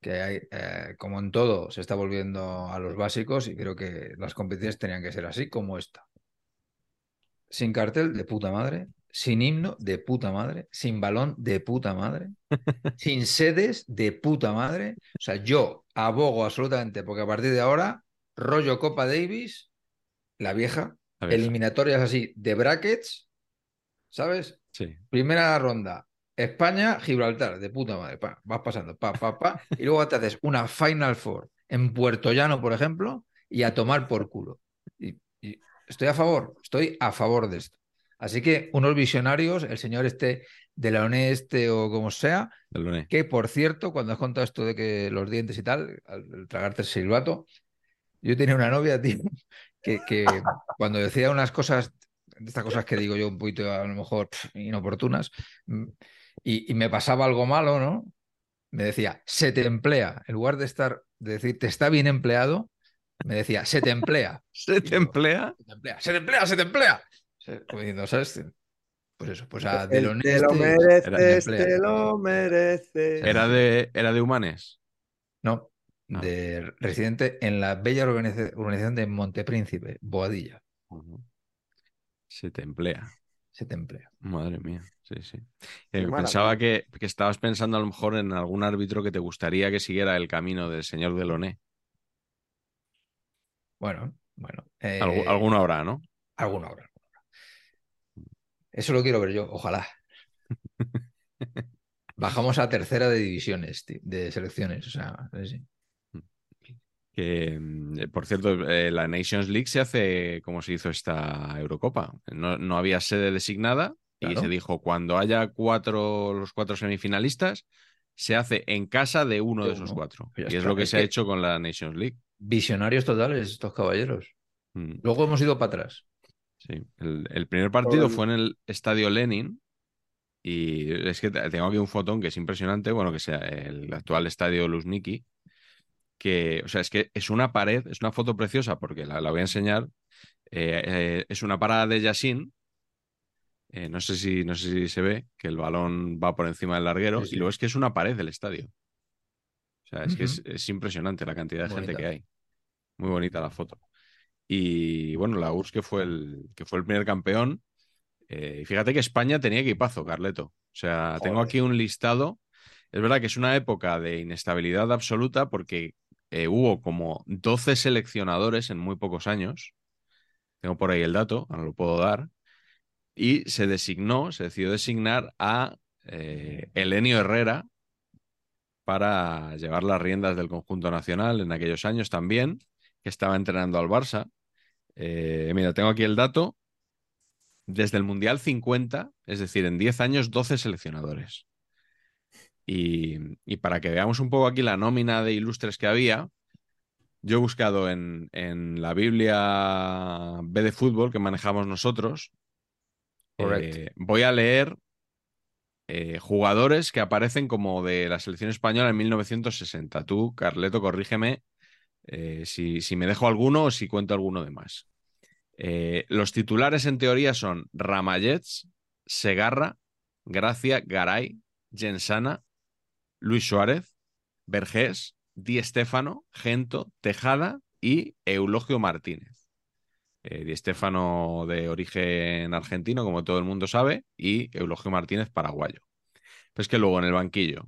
Que hay, eh, como en todo, se está volviendo a los básicos y creo que las competiciones tenían que ser así como esta. Sin cartel, de puta madre. sin himno de puta madre, sin balón de puta madre, <laughs> sin sedes de puta madre. O sea, yo abogo absolutamente porque a partir de ahora, rollo Copa Davis, la vieja, La vieja. eliminatorias así de brackets, ¿sabes? Sí. Primera ronda, España, Gibraltar, de puta madre. pa, vas pasando, pa, pa, pa. <laughs> Y luego te haces una Final Four en Puerto Llano, por ejemplo, y a tomar por culo. Y, y estoy a favor, estoy a favor de esto. Así que unos visionarios, el señor este de la ONE este o como sea, Loné. que por cierto, cuando has contado esto de que los dientes y tal, al, al tragarte el silbato, yo tenía una novia, <laughs> tío, que, que cuando decía unas cosas, estas cosas que digo yo un poquito a lo mejor inoportunas, mm, y, y me pasaba algo malo, ¿no? Me decía, se te emplea, en lugar de estar, de decir, te está bien empleado, me decía, se te emplea. <laughs> ¿Se te emplea? Se te emplea, se te emplea, se te emplea. Se- Como diciendo, ¿sabes? Pues eso, pues a Delon te lo este, mereces, emplea. te lo mereces. Era de, era de Humanes. No, Ah. de residente en la bella urbaniza- urbanización de Montepríncipe, Boadilla. Se te emplea. Se te emplea. Madre mía, sí, sí. Eh, pensaba que, que estabas pensando a lo mejor en algún árbitro que te gustaría que siguiera el camino del señor Deloné. Bueno, bueno. Eh, alguno habrá, ¿no? alguna hora. Eso lo quiero ver yo, ojalá. <laughs> Bajamos a tercera de divisiones, de selecciones. O sea, sí. Que, mm, eh, por cierto, eh, la Nations League se hace como se hizo esta Eurocopa. No, no había sede designada y se dijo cuando haya cuatro, los cuatro semifinalistas, se hace en casa de uno De de esos cuatro. Ya y es lo que Es se ha hecho con la Nations League. Visionarios totales estos caballeros. Mm. Luego hemos ido para atrás. Sí, el, el primer partido fue en el Estadio Lenin y es que te- tengo aquí un fotón que es impresionante, bueno, que sea el actual Estadio Luzhniki, que, o sea, es que es una pared, es una foto preciosa porque la, la voy a enseñar, eh, eh, es una parada de Yassin, eh, no sé si, no sé si se ve, que el balón va por encima del larguero Sí, sí. y luego es que es una pared del estadio. O sea, es que es, impresionante la cantidad de gente que hay. Muy bonita la foto. Y bueno, la URSS que fue el, que fue el primer campeón. eh, y fíjate que España tenía equipazo, Carleto. O sea, tengo aquí un listado. Es verdad que es una época de inestabilidad absoluta porque eh, hubo como 12 seleccionadores en muy pocos años. Tengo por ahí el dato, ahora lo puedo dar. Y se designó, se decidió designar a eh, Elenio Herrera para llevar las riendas del conjunto nacional en aquellos años también, que estaba entrenando al Barça. Eh, mira, tengo aquí el dato. Desde el Mundial 50, es decir, en 10 años, 12 seleccionadores. Y, y para que veamos un poco aquí la nómina de ilustres que había, yo he buscado en, en la Biblia B de fútbol que manejamos nosotros. Eh, voy a leer eh, jugadores que aparecen como de la selección española en 1960. Tú, Carleto, corrígeme eh, si, si me dejo alguno o si cuento alguno de más. Eh, los titulares en teoría son Ramallets, Segarra, Gracia, Garay, Gensana, Luis Suárez, Vergés, Di Stéfano, Gento, Tejada y Eulogio Martínez. Eh, Di de origen argentino, como todo el mundo sabe, y Eulogio Martínez paraguayo. Pues que luego en el banquillo,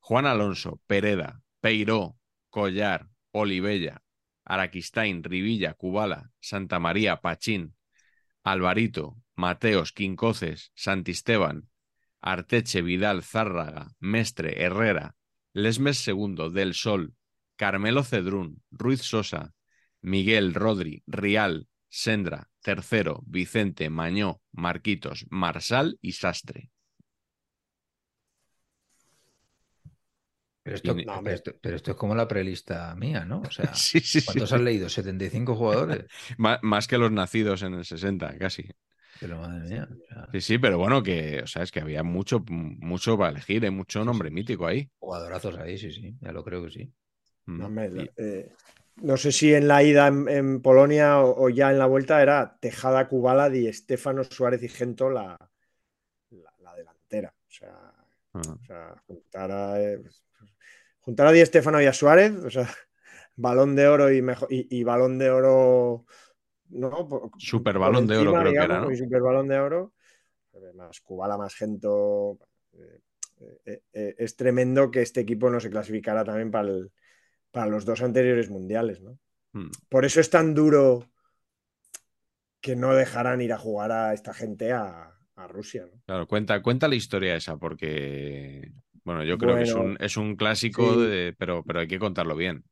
Juan Alonso, Pereda, Peiró, Collar, Olivella, Araquistain, Rivilla, Cubala, Santa María, Pachín, Alvarito, Mateos, Quincoces, Santisteban, Arteche, Vidal, Zárraga, Mestre, Herrera, Lesmes II, Del Sol, Carmelo Cedrún, Ruiz Sosa, Miguel, Rodri, Rial, Sendra, Tercero, Vicente, Mañó, Marquitos, Marsal y Sastre. Pero esto, No, pero esto- pero esto es como la prelista mía, ¿no? O sea, <laughs> Sí, sí, sí. ¿cuántos has leído? ¿75 jugadores? <laughs> Má- Más que los nacidos en el 60, casi. Pero madre mía. o sea, Sí, sí, pero bueno, que, o sea, es que había mucho, mucho para elegir, hay mucho Sí, nombre sí, mítico ahí. jugadorazos ahí, sí, sí. Ya lo creo que sí. Mm. No, eh, no sé si en la ida en, en Polonia o, o ya en la vuelta era Tejada, Kubala, Di Estefano, Suárez y Gento la, la, la delantera. O sea, ah. o sea, juntar a, eh, juntar a Di Estefano y a Suárez, o sea, <laughs> balón de oro y, mejor, y, y balón de oro. ¿no? Por- Super balón de oro creo que era, ¿no? Y super balón de oro. más Kubala, más Gento. es tremendo que este equipo no se clasificara también para, para los dos anteriores mundiales, ¿no? Hmm. Por eso es tan duro que no dejarán ir a jugar a esta gente a, Rusia. ¿no? Claro, cuenta, cuenta la historia esa, porque bueno, yo creo que es un, es un clásico, pero, pero hay que contarlo bien.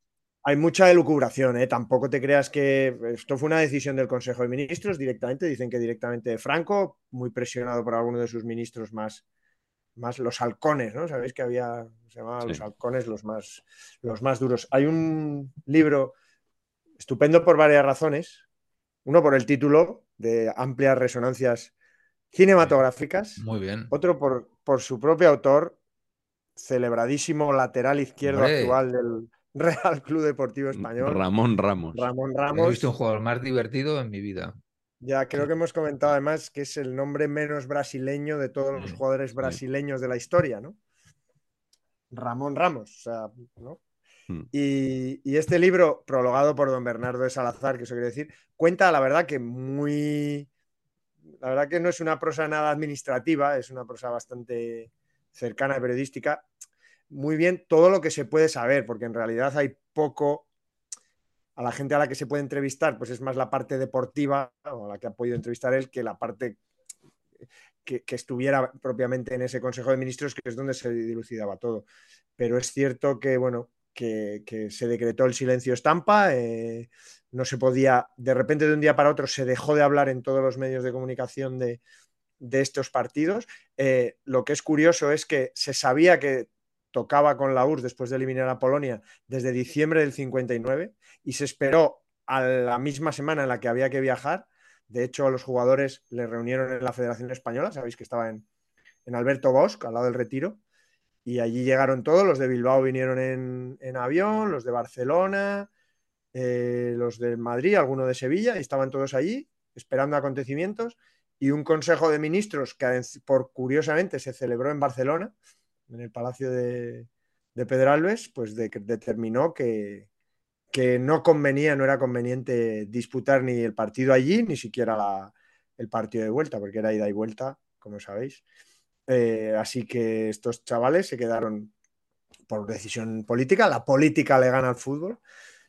Hay mucha elucubración, ¿eh? tampoco te creas que esto fue una decisión del Consejo de Ministros directamente, dicen que directamente de Franco, muy presionado por alguno de sus ministros más, más los halcones, ¿no? Sabéis que había, se llamaban los halcones los más, los más duros. Hay un libro estupendo por varias razones, uno por el título de amplias resonancias cinematográficas. Muy bien. Otro por, por su propio autor, celebradísimo lateral izquierdo actual del Real Club Deportivo Español. Ramón Ramos. Ramón Ramos. He visto un jugador más divertido en mi vida. Ya, creo que hemos comentado además que es el nombre menos brasileño de todos los jugadores brasileños de la historia, ¿no? Ramón Ramos, o sea, ¿no? Hmm. Y, este libro, prologado por don Bernardo de Salazar, que eso quiere decir, cuenta la verdad que muy. La verdad que no es una prosa nada administrativa, es una prosa bastante cercana periodística. Muy bien todo lo que se puede saber, porque en realidad hay poco. A la gente a la que se puede entrevistar, pues es más la parte deportiva, o la que ha podido entrevistar él, que la parte que, que, estuviera propiamente en ese Consejo de Ministros, que es donde se dilucidaba todo. Pero es cierto que, bueno, que, se decretó el silencio estampa, eh, no se podía, de repente de un día para otro se dejó de hablar en todos los medios de comunicación de, estos partidos. Eh, lo que es curioso es que se sabía que tocaba con la URSS después de eliminar a Polonia desde diciembre del 59 y se esperó a la misma semana en la que había que viajar. De hecho, los jugadores le reunieron en la Federación Española, sabéis que estaba en, en Alberto Bosch, al lado del retiro, y allí llegaron todos, los de Bilbao vinieron en, avión, los de Barcelona, eh, los de Madrid, algunos de Sevilla, y estaban todos allí esperando acontecimientos. Y un consejo de ministros que, por curiosamente, se celebró en Barcelona, en el Palacio de, Pedralbes, pues determinó que, que, no convenía, no era conveniente disputar ni el partido allí, ni siquiera el partido de vuelta, porque era ida y vuelta, como sabéis. Eh, así que estos chavales se quedaron por decisión política, la política le gana al fútbol,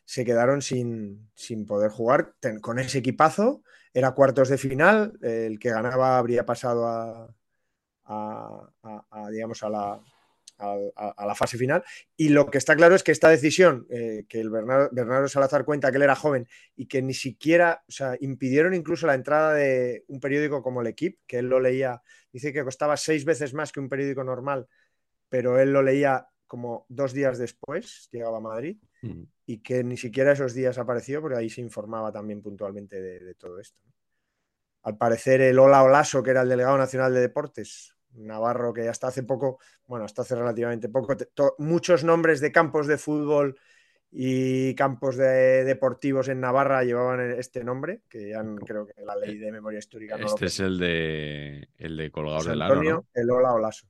se quedaron sin, poder jugar con ese equipazo. Era cuartos de final, el que ganaba habría pasado a, digamos, a la, fase final. Y lo que está claro es que esta decisión, eh, que el Bernardo, Salazar cuenta que él era joven y que ni siquiera, o sea, impidieron incluso la entrada de un periódico como el Equipe, que él lo leía, dice que costaba seis veces más que un periódico normal, pero él lo leía como dos días después, llegaba a Madrid, mm. y que ni siquiera esos días apareció, porque ahí se informaba también puntualmente de, todo esto. Al parecer, el Ola Olaso, que era el delegado nacional de deportes, Navarro, que hasta hace poco, bueno, hasta hace relativamente poco, muchos nombres de campos de fútbol y campos de deportivos en Navarra llevaban este nombre, que ya creo que la ley de memoria histórica no Este es el de el de Colgados del Aro, ¿no? El Ola Olaso.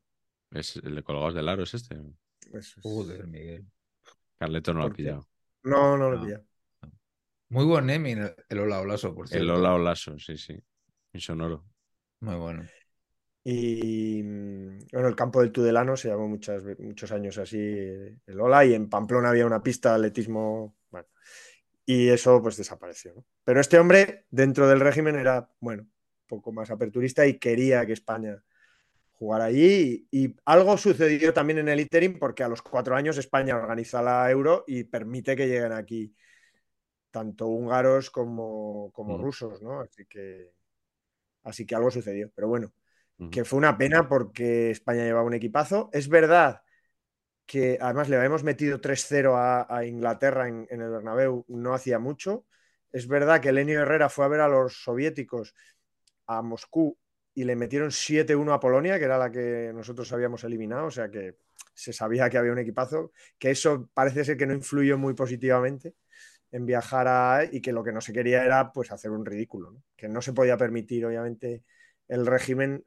Es el de Colgados del Aro, es este. Joder, Miguel. Carleto no lo ha pillado. No, no lo he pillado. Muy buen Nemi, el Ola Olaso, por cierto. El Ola Olaso, sí, sí. Y sonoro. Muy bueno. Y bueno, el campo del Tudelano se llamó muchas, muchos años así el Ola y en Pamplona había una pista de atletismo. Bueno, y eso pues desapareció. Pero este hombre dentro del régimen era, bueno, un poco más aperturista y quería que España jugara allí. Y, algo sucedió también en el interim porque a los cuatro años España organiza la Euro y permite que lleguen aquí tanto húngaros como, como mm. rusos, ¿no? Así que, así que algo sucedió. Pero bueno, que fue una pena porque España llevaba un equipazo. Es verdad que además le habíamos metido 3-0 a, Inglaterra en, el Bernabéu no hacía mucho. Es verdad que Lenio Herrera fue a ver a los soviéticos a Moscú y le metieron 7-1 a Polonia, que era la que nosotros habíamos eliminado, o sea que se sabía que había un equipazo, que eso parece ser que no influyó muy positivamente en viajar a y que lo que no se quería era pues hacer un ridículo, que no se podía permitir obviamente el régimen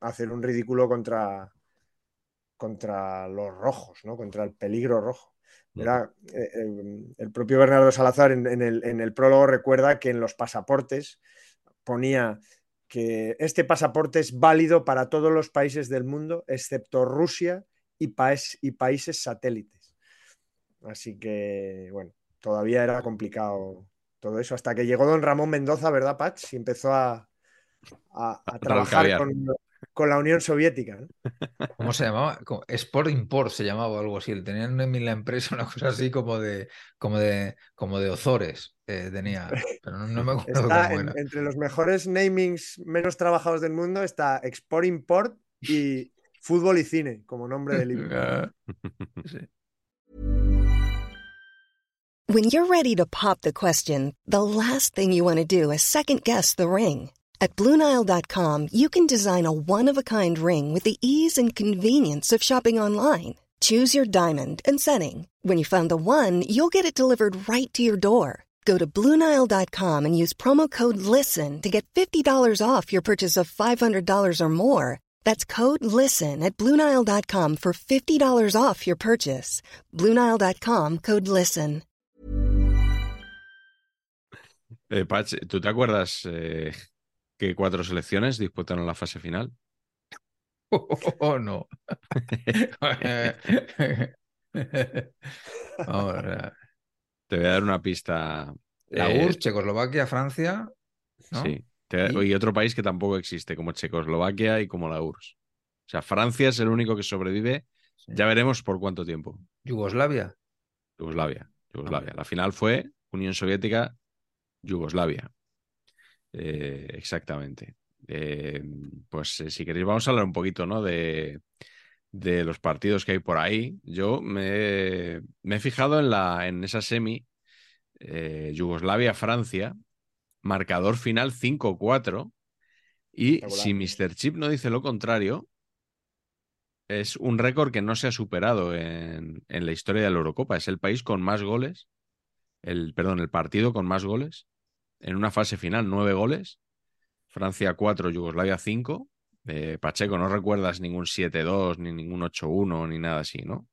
hacer un ridículo contra, contra los rojos, ¿no? contra el peligro rojo. Era, eh, eh, el propio Bernardo Salazar en, el, prólogo recuerda que en los pasaportes ponía que este pasaporte es válido para todos los países del mundo, excepto Rusia y, y países satélites. Así que, bueno, todavía era complicado todo eso, hasta que llegó don Ramón Mendoza, ¿verdad, Patch? Y empezó a, a, trabajar con, la Unión Soviética. ¿Cómo se llamaba? Sport Import se llamaba algo así. Tenían en la empresa una cosa así como de, como de, como de Ozores. Eh, tenía, <laughs> pero no, me acuerdo está entre los mejores namings menos trabajados del mundo está Export Import y Fútbol y Cine como nombre del libro. <laughs> <laughs> Ah, When you're ready to pop the question, the last thing you want to do is second guess the ring. At BlueNile.com, you can design a one-of-a-kind ring with the ease and convenience of shopping online. Choose your diamond and setting. When you find the one, you'll get it delivered right to your door. Go to Bluenile.com and use promo code LISTEN to get $50 off your purchase of $500 or more. That's code LISTEN at Bluenile.com for $50 off your purchase. Bluenile.com code LISTEN. Eh, Patch, ¿tú te acuerdas eh, que cuatro selecciones disputaron la fase final? Oh, no. <laughs> <laughs> Ahora. Te voy a dar una pista. La eh, URSS, Checoslovaquia, Francia. Sí. ¿Y? otro país que tampoco existe, como Checoslovaquia y como la URSS. O sea, Francia es el único que sobrevive. Ya veremos por cuánto tiempo. Yugoslavia. Yugoslavia. Yugoslavia. La final fue Unión Soviética, Yugoslavia. Eh, exactamente. Eh, pues si queréis, vamos a hablar un poquito, ¿no? De, de los partidos que hay por ahí. Yo me, he fijado en, la, en esa semi eh, Yugoslavia-Francia, marcador final 5-4. Y si Mr. Chip no dice lo contrario, es un récord que no se ha superado en, en, la historia de la Eurocopa. Es el país con más goles, el, perdón, el partido con más goles en una fase final, nueve goles. Francia 4, Yugoslavia 5. Eh, Pacheco, no recuerdas ningún 7-2, ni ningún 8-1, ni nada así, ¿no?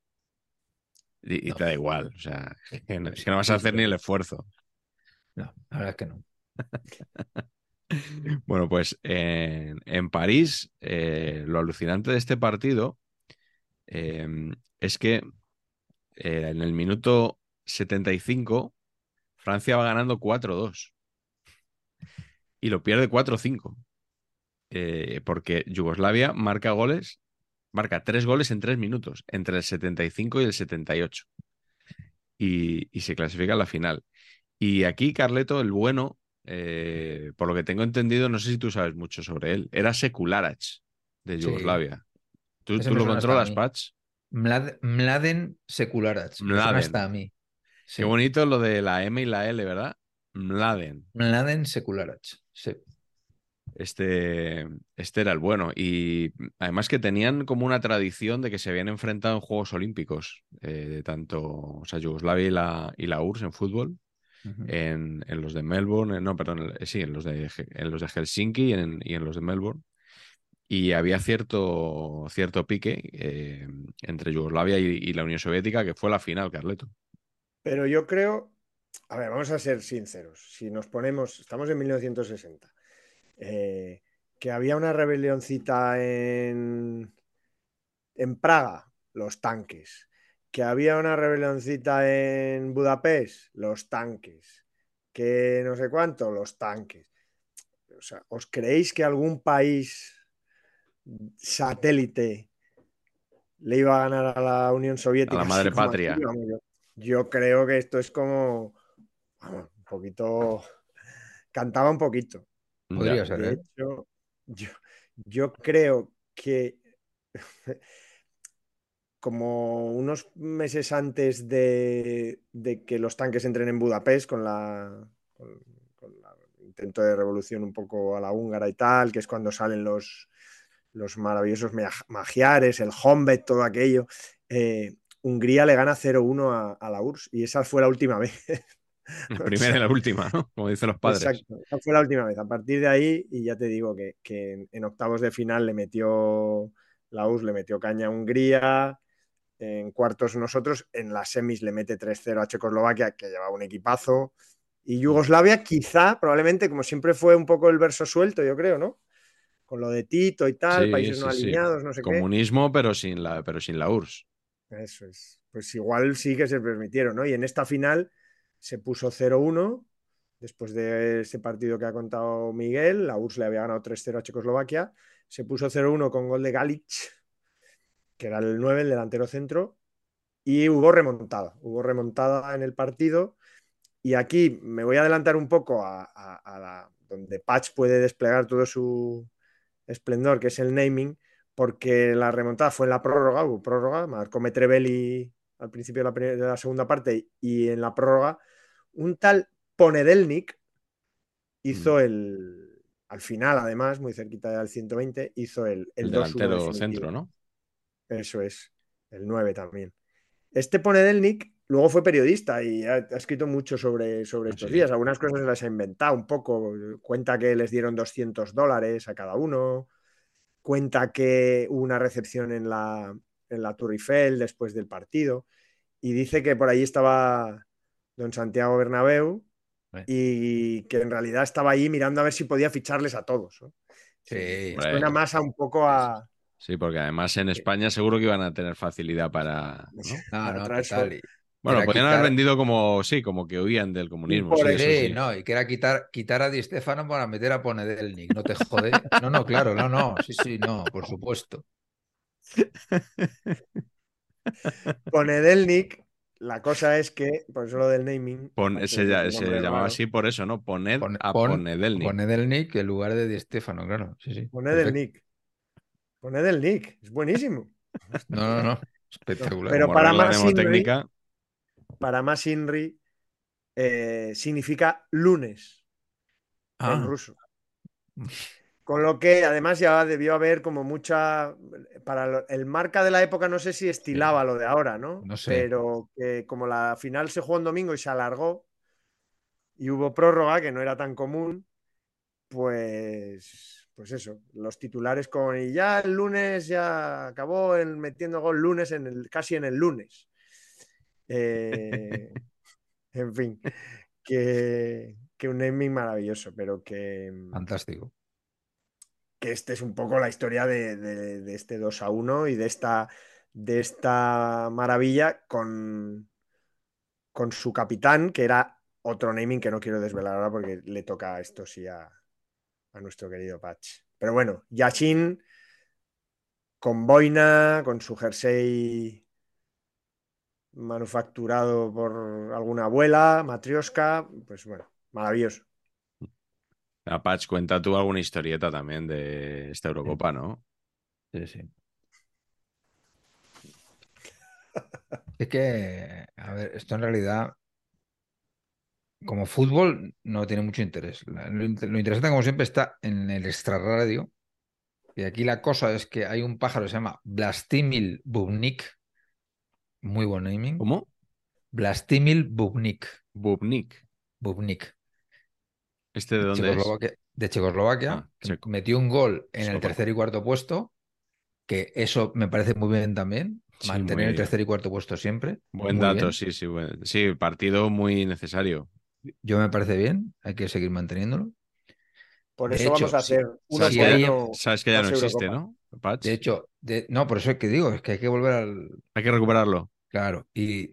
Y, te da igual, o sea, <laughs> que no, vas a hacer ni el esfuerzo. No, la verdad es que no. <laughs> bueno, pues en, París, eh, lo alucinante de este partido em, es que eh, en el minuto 75, Francia va ganando 4-2 y lo pierde 4-5. Eh, porque Yugoslavia marca goles, marca tres goles en tres minutos, entre el 75 y el 78. Y, y se clasifica a la final. Y aquí, Carleto, el bueno, eh, por lo que tengo entendido, no sé si tú sabes mucho sobre él, era Sekularach de Yugoslavia. ¿Tú, lo controlas, Patch? Mladen Sekularach. Mladen. Hasta a mí. Qué bonito lo de la M y la L, ¿verdad? Mladen. Mladen Sekularach. Sí. Este, este era el bueno. Y además que tenían como una tradición de que se habían enfrentado en Juegos Olímpicos, eh, tanto o sea, Yugoslavia y la, y la URSS en fútbol, en, los de Melbourne, no, perdón, sí, en los de, en los de Helsinki y en, y en los de Melbourne. Y había cierto, cierto pique eh, entre Yugoslavia y, y, la Unión Soviética, que fue la final, Carleto. Pero yo creo, a ver, vamos a ser sinceros. Si nos ponemos, estamos en 1960 eh, que había una rebelioncita en, en Praga, los tanques, que había una rebelioncita en Budapest, los tanques, que no sé cuánto, los tanques. O sea, ¿os creéis que algún país satélite le iba a ganar a la Unión Soviética? A la madre <laughs> patria. yo, creo que esto es como un poquito, cantaba un poquito. Podría ser. ¿eh? yo, creo que <laughs> como unos meses antes de, que los tanques entren en Budapest con la, intento de revolución un poco a la húngara y tal, que es cuando salen los, los maravillosos magiares, el Hombet, todo aquello. Eh, Hungría le gana 0-1 a, a, la URSS y esa fue la última <laughs> vez La <laughs> primera y la última, ¿no? Como dicen los padres. Exacto, esa fue la última vez. A partir de ahí, y ya te digo que, en, octavos de final le metió la US, le metió caña a Hungría, en cuartos nosotros, en las semis le mete 3-0 a Checoslovaquia, que llevaba un equipazo, Y Yugoslavia quizá, probablemente, como siempre fue un poco el verso suelto, yo creo, ¿no? Con lo de Tito y tal, Sí, países no sí. alineados, no sé qué. Comunismo, pero sin la, pero sin la URSS. Eso es. Pues igual sí que se permitieron, ¿no? Y en esta final se puso 0-1, después de ese partido que ha contado Miguel, la URSS le había ganado 3-0 a Checoslovaquia, se puso 0-1 con gol de Galic, que era el 9, el delantero centro, y hubo remontada, hubo remontada en el partido, y aquí me voy a adelantar un poco a, donde Patch puede desplegar todo su esplendor, que es el naming, porque la remontada fue en la prórroga, hubo prórroga, marcó Metrevelli al principio de la, de la segunda parte y en la prórroga un tal Ponedelnik hizo Mm. el, al final además, muy cerquita del 120, hizo el, el, El 2-1 delantero centro, ¿no? Eso es, el 9 también. Este Ponedelnik luego fue periodista y ha, ha escrito mucho sobre, sobre Ah, estos sí. días. Algunas cosas las ha inventado un poco. Cuenta que les dieron 200 dólares a cada uno. Cuenta que hubo una recepción en la, en la Tour Eiffel después del partido. Y dice que por ahí estaba don Santiago Bernabéu Bueno. y que en realidad estaba ahí mirando a ver si podía ficharles a todos. ¿no? Sí. Suena más a un poco a, Sí, porque además en España seguro que iban a tener facilidad para. Bueno, podían quitar- haber vendido como, sí, como que huían del comunismo. por Sí, el- eso Sí, sí. no, y que era quitar, quitar a Di Stefano para meter a Ponedelnik, no te jode. No, no, claro, no, no, sí, sí, no, por supuesto. <laughs> Ponedelnik, la cosa es que, por eso lo del naming. Pon- aparte se, ya- llamaba así por eso, ¿no? Poned Pon- a pon- Ponedelnik. Ponedelnik en lugar de Di Stefano, claro, sí, sí. Ponedelnik. Ponedelnik, es buenísimo. <laughs> No, no, no, espectacular. Pero Como para más mnemotécnica, Para más Inri eh, significa lunes en Ah, ruso. <laughs> Con lo que además ya debió haber como mucha. Para el marca de la época, no sé si estilaba lo de ahora, ¿no? No sé. Pero que como la final se jugó en domingo y se alargó y hubo prórroga, que no era tan común, pues. Pues eso, los titulares con. Y ya el lunes ya acabó el metiendo gol lunes en el, casi en el lunes. Eh, <laughs> en fin, que, que un naming maravilloso, pero que, fantástico. Que este es un poco la historia de, este 2 a 1 y de esta, de esta maravilla con, con su capitán, que era otro naming que no quiero desvelar ahora porque le toca esto sí a, a nuestro querido Patch. Pero bueno, Yashin con boina, con su jersey manufacturado por alguna abuela, matrioska, pues bueno, maravilloso. Patch, cuenta tú alguna historieta también de esta Eurocopa, ¿no? Sí, sí. <laughs> Es que, a ver, esto en realidad, como fútbol, no tiene mucho interés. Lo interesante, como siempre, está en el extrarradio. Y aquí la cosa es que hay un pájaro que se llama Blastimil Bubnik. Muy buen naming. ¿Cómo? Blastimil Bubnik. Bubnik. Bubnik. ¿Este de dónde es? Checoslovaquia, de Checoslovaquia, Ah, que metió un gol en el tercer y cuarto puesto, que eso me parece muy bien también, Sí, mantener el tercer y cuarto puesto siempre. Buen dato, bien. sí, sí. Sí, partido muy necesario. Yo me parece bien, hay que seguir manteniéndolo. Por De eso hecho, vamos a hacer uno Sabes que ya no existe. ¿no? Patch. De hecho, de- no, por eso es que digo, es que hay que volver al... Hay que recuperarlo. Claro, y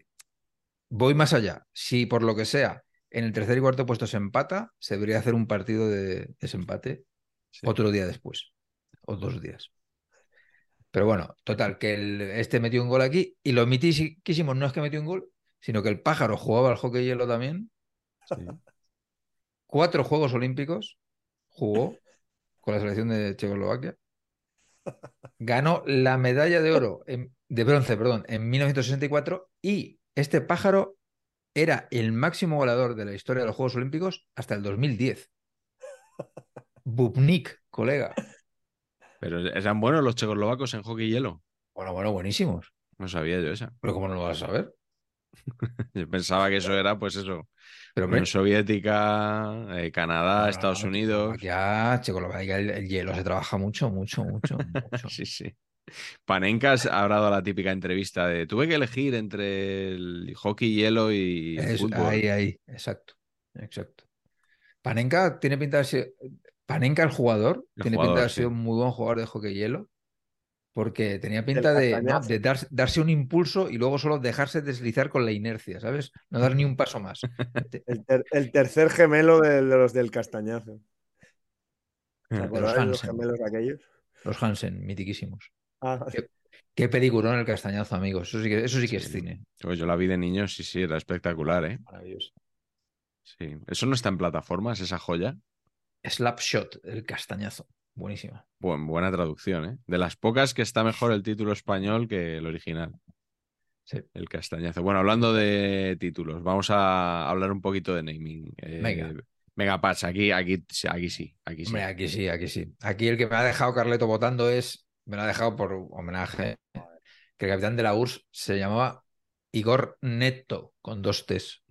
voy más allá. Si por lo que sea en el tercer y cuarto puesto se empata, se debería hacer un partido de desempate Sí. otro día después, o dos días. Pero bueno, total, que el- este metió un gol aquí y lo mitiquísimo no es que metió un gol, sino que el pájaro jugaba al hockey hielo también. Sí. Cuatro Juegos Olímpicos jugó con la selección de Checoslovaquia. Ganó la medalla de oro, en- de bronce, perdón, en 1964 y este pájaro era el máximo goleador de la historia de los Juegos Olímpicos hasta el 2010. <laughs> Bubnik, colega. Pero eran buenos los checoslovacos en hockey y hielo. Bueno, bueno, buenísimos. No sabía yo esa. Pero ¿cómo no lo vas a saber? <laughs> Yo pensaba que eso era, pues eso, Pero Unión Soviética, eh, Canadá, no, Estados no, Unidos. Checoslovaquia, Checoslovaquia, el, el hielo se trabaja mucho, mucho, mucho, <laughs> mucho. Sí, sí. Panenkas ha dado la típica entrevista de tuve que elegir entre el hockey, hielo y Es- fútbol. ahí, ahí, exacto. Exacto. Panenka tiene pinta de ser. Panenka, el jugador, El tiene jugador, pinta de sí. ser un muy buen jugador de hockey hielo. Porque tenía pinta de, ¿no? castañazo. de dar- darse un impulso y luego solo dejarse deslizar con la inercia, ¿sabes? No dar ni un paso más. <laughs> El, ter- el tercer gemelo de, de los del castañazo. ¿Te De los acordáis de los Hansen. gemelos aquellos? Los Hansen, mitiquísimos. Ah, Qué- Qué peliculón el castañazo, amigos. Eso sí que, eso sí que es cine. Pues yo la vi de niño, sí, sí, era espectacular, ¿eh? Maravilloso. Sí. ¿Eso no está en plataformas, esa joya? Slapshot, el castañazo. Buenísimo. Buen- buena traducción, ¿eh? De las pocas que está mejor el título español que el original. Sí. El castañazo. Bueno, hablando de títulos, vamos a hablar un poquito de naming. Eh, Venga. Venga, Pach, aquí, aquí, aquí sí, aquí sí. Hombre, aquí sí, aquí sí. Aquí el que me ha dejado Carleto votando es, me lo ha dejado por homenaje, que el capitán de la URSS se llamaba Igor Neto, con dos T's.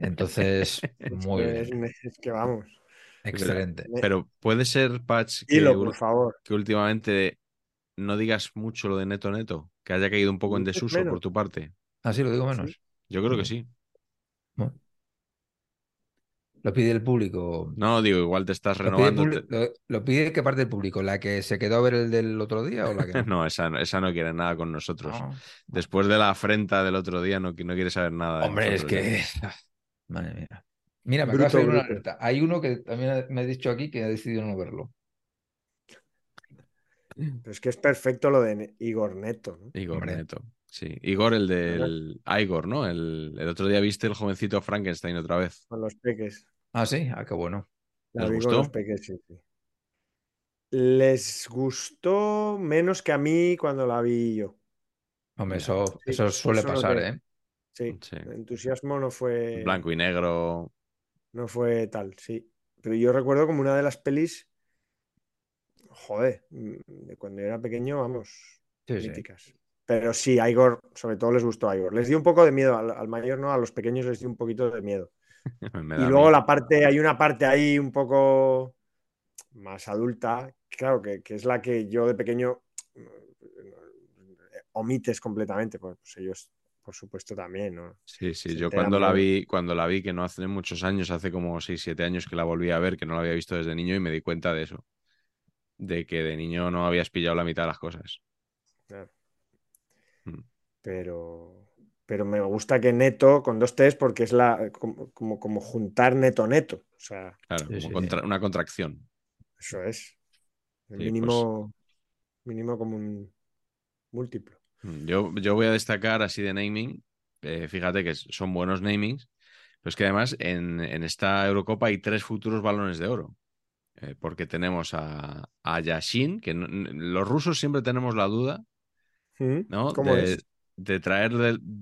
Entonces, <laughs> muy es, bien, es que vamos. excelente. Pero puede ser, Patch, que, Dilo, ul- por favor. que últimamente no digas mucho lo de neto neto, que haya caído un poco en desuso menos. por tu parte. Así lo digo menos. Yo creo que sí. Bueno. Lo pide el público. No, digo, igual te estás Lo pide, el renovando. lo- lo pide qué parte del público? ¿La que se quedó a ver el del otro día o la que <laughs> no? No, esa, no- esa no quiere nada con nosotros. No. Después de la afrenta del otro día, no, no quiere saber nada. de Hombre, es que. ya. Madre mía. Mira, me Bruto, acaba de salir una alerta. Hay uno que también me ha dicho aquí que ha decidido no verlo. Pero es que es perfecto lo de Igor Neto. ¿no? Igor Hombre. Neto. Sí. Igor, el del. Igor, ¿no? El, el otro día viste el jovencito Frankenstein otra vez. Con los peques. Ah, sí, ah, qué bueno. La ¿Les gustó? con los peques, sí, sí. Les gustó menos que a mí cuando la vi yo. Hombre, eso, Sí, eso suele eso pasar, ¿eh? Sí, Sí. el entusiasmo no fue, Blanco y negro. no fue tal, sí. Pero yo recuerdo como una de las pelis, joder, mm, de cuando era pequeño, vamos, Sí, sí. Pero sí, a Igor, sobre todo les gustó a Igor. Les dio un poco de miedo, al, al mayor no, a los pequeños les dio un poquito de miedo. <laughs> Y luego miedo. la parte, hay una parte ahí un poco más adulta, claro, que, que es la que yo de pequeño eh, omites completamente, pues, pues ellos, por supuesto, también, ¿no? Sí, sí, se yo cuando la vi, cuando la vi, que no hace muchos años, hace como 6, 7 años que la volví a ver, que no la había visto desde niño y me di cuenta de eso. De que de niño no habías pillado la mitad de las cosas. Claro. Pero, pero me gusta que neto con dos T's porque es la como, como, como juntar neto neto. O sea, Claro, como sí. contra- una contracción. eso es. El Sí, mínimo, mínimo como un múltiplo. Mm, Yo, yo voy a destacar así de naming. eh, fíjate que son buenos namings. Pero es que además en, en esta Eurocopa hay tres futuros balones de oro. Eh, porque tenemos a, a Yashin, que no- los rusos siempre tenemos la duda. ¿no? ¿Cómo de, es? De traer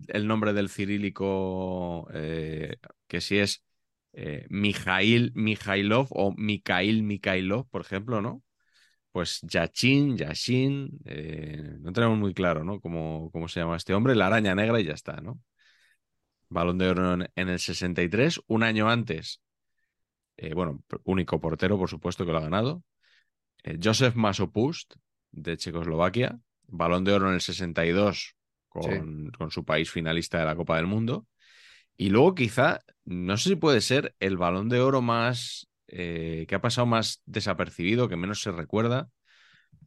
el nombre del cirílico, eh, que si es eh, Mijail Mijailov o Mikhail Mikhailov, por ejemplo, ¿no? Pues Yachin, Yashin, eh, no tenemos muy claro, ¿no? Cómo, cómo se llama este hombre, la araña negra y ya está, ¿no? Balón de oro en, en el 63, un año antes, eh, bueno, único portero, por supuesto, que lo ha ganado. Eh, Josef Masopust, de Checoslovaquia, balón de oro en el 62 con, con su país finalista de la Copa del Mundo. Y luego quizá, no sé si puede ser el balón de oro más eh, que ha pasado más desapercibido, que menos se recuerda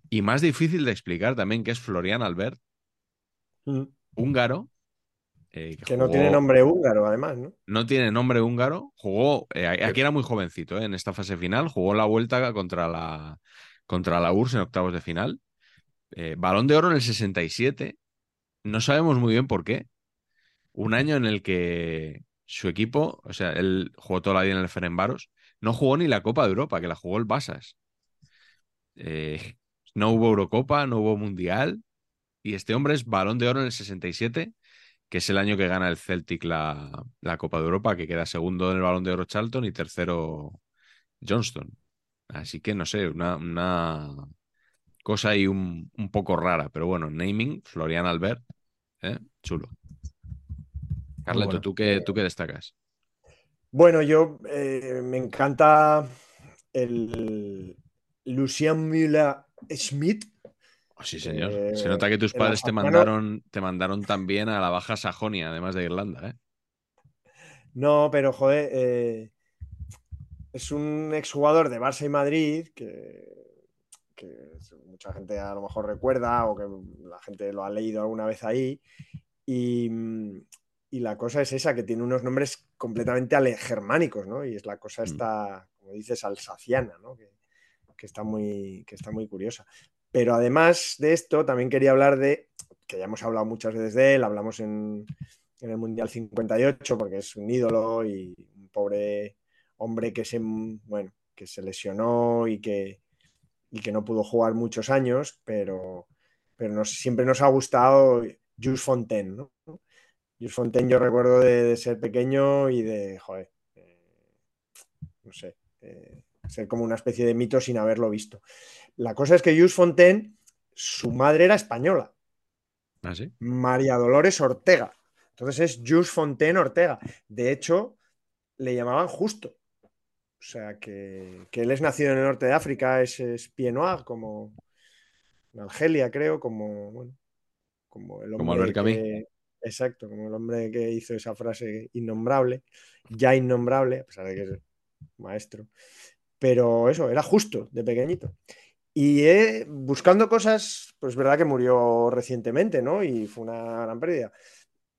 y más difícil de explicar también, que es Florian Albert, ¿Mm? húngaro. eh, Que no jugó- tiene nombre húngaro, además, ¿no? no tiene nombre húngaro. Jugó, eh, aquí era muy jovencito, en esta fase final. Jugó la vuelta contra la, contra la URSS en octavos de final. Balón de oro en el 67. No sabemos muy bien por qué. Un año en el que su equipo, o sea, él jugó toda la vida en el Ferencváros, no jugó ni la Copa de Europa, que la jugó el Basas. Eh, no hubo Eurocopa, no hubo Mundial. Y este hombre es balón de oro en el 67 que es el año que gana el Celtic la, la Copa de Europa, que queda segundo en el Balón de Oro Charlton y tercero Johnston. Así que no sé, una, una cosa ahí un, un poco rara, pero bueno, naming, Florian Albert, ¿eh? chulo. Carleto, bueno. ¿tú, qué, ¿tú qué destacas? Bueno, yo eh, me encanta el Lucien Müller-Schmidt. Oh, sí, señor. Eh, Se nota que tus padres te mandaron, te mandaron también a la Baja Sajonia, además de Irlanda, ¿eh? No, pero joder, eh, es un exjugador de Barça y Madrid que, que mucha gente a lo mejor recuerda o que la gente lo ha leído alguna vez ahí. Y, y la cosa es esa, que tiene unos nombres completamente germánicos, ¿no? Y es la cosa esta, como dices, alsaciana, ¿no? Que, que, está muy, que está muy curiosa. Pero además de esto, también quería hablar de, que ya hemos hablado muchas veces de él, hablamos en, en el Mundial 58, porque es un ídolo y un pobre hombre que se, bueno, que se lesionó y que, y que no pudo jugar muchos años, pero, pero nos, siempre nos ha gustado Jules Fontaine, ¿no? Jules Fontaine yo recuerdo de, ser pequeño y de, joder, eh, no sé, eh, ser como una especie de mito sin haberlo visto. La cosa es que Jules Fontaine, su madre era española. ¿Ah, sí? María Dolores Ortega. Entonces es Jules Fontaine Ortega. De hecho, le llamaban justo. O sea, que, él es nacido en el norte de África, es, es Pienoir, como en Argelia, creo, como, bueno, como el hombre que, Exacto, como el hombre que hizo esa frase innombrable, ya innombrable, a pesar de que es maestro. Pero eso, era justo de pequeñito. Y buscando cosas, pues es verdad que murió recientemente, ¿no? Y fue una gran pérdida.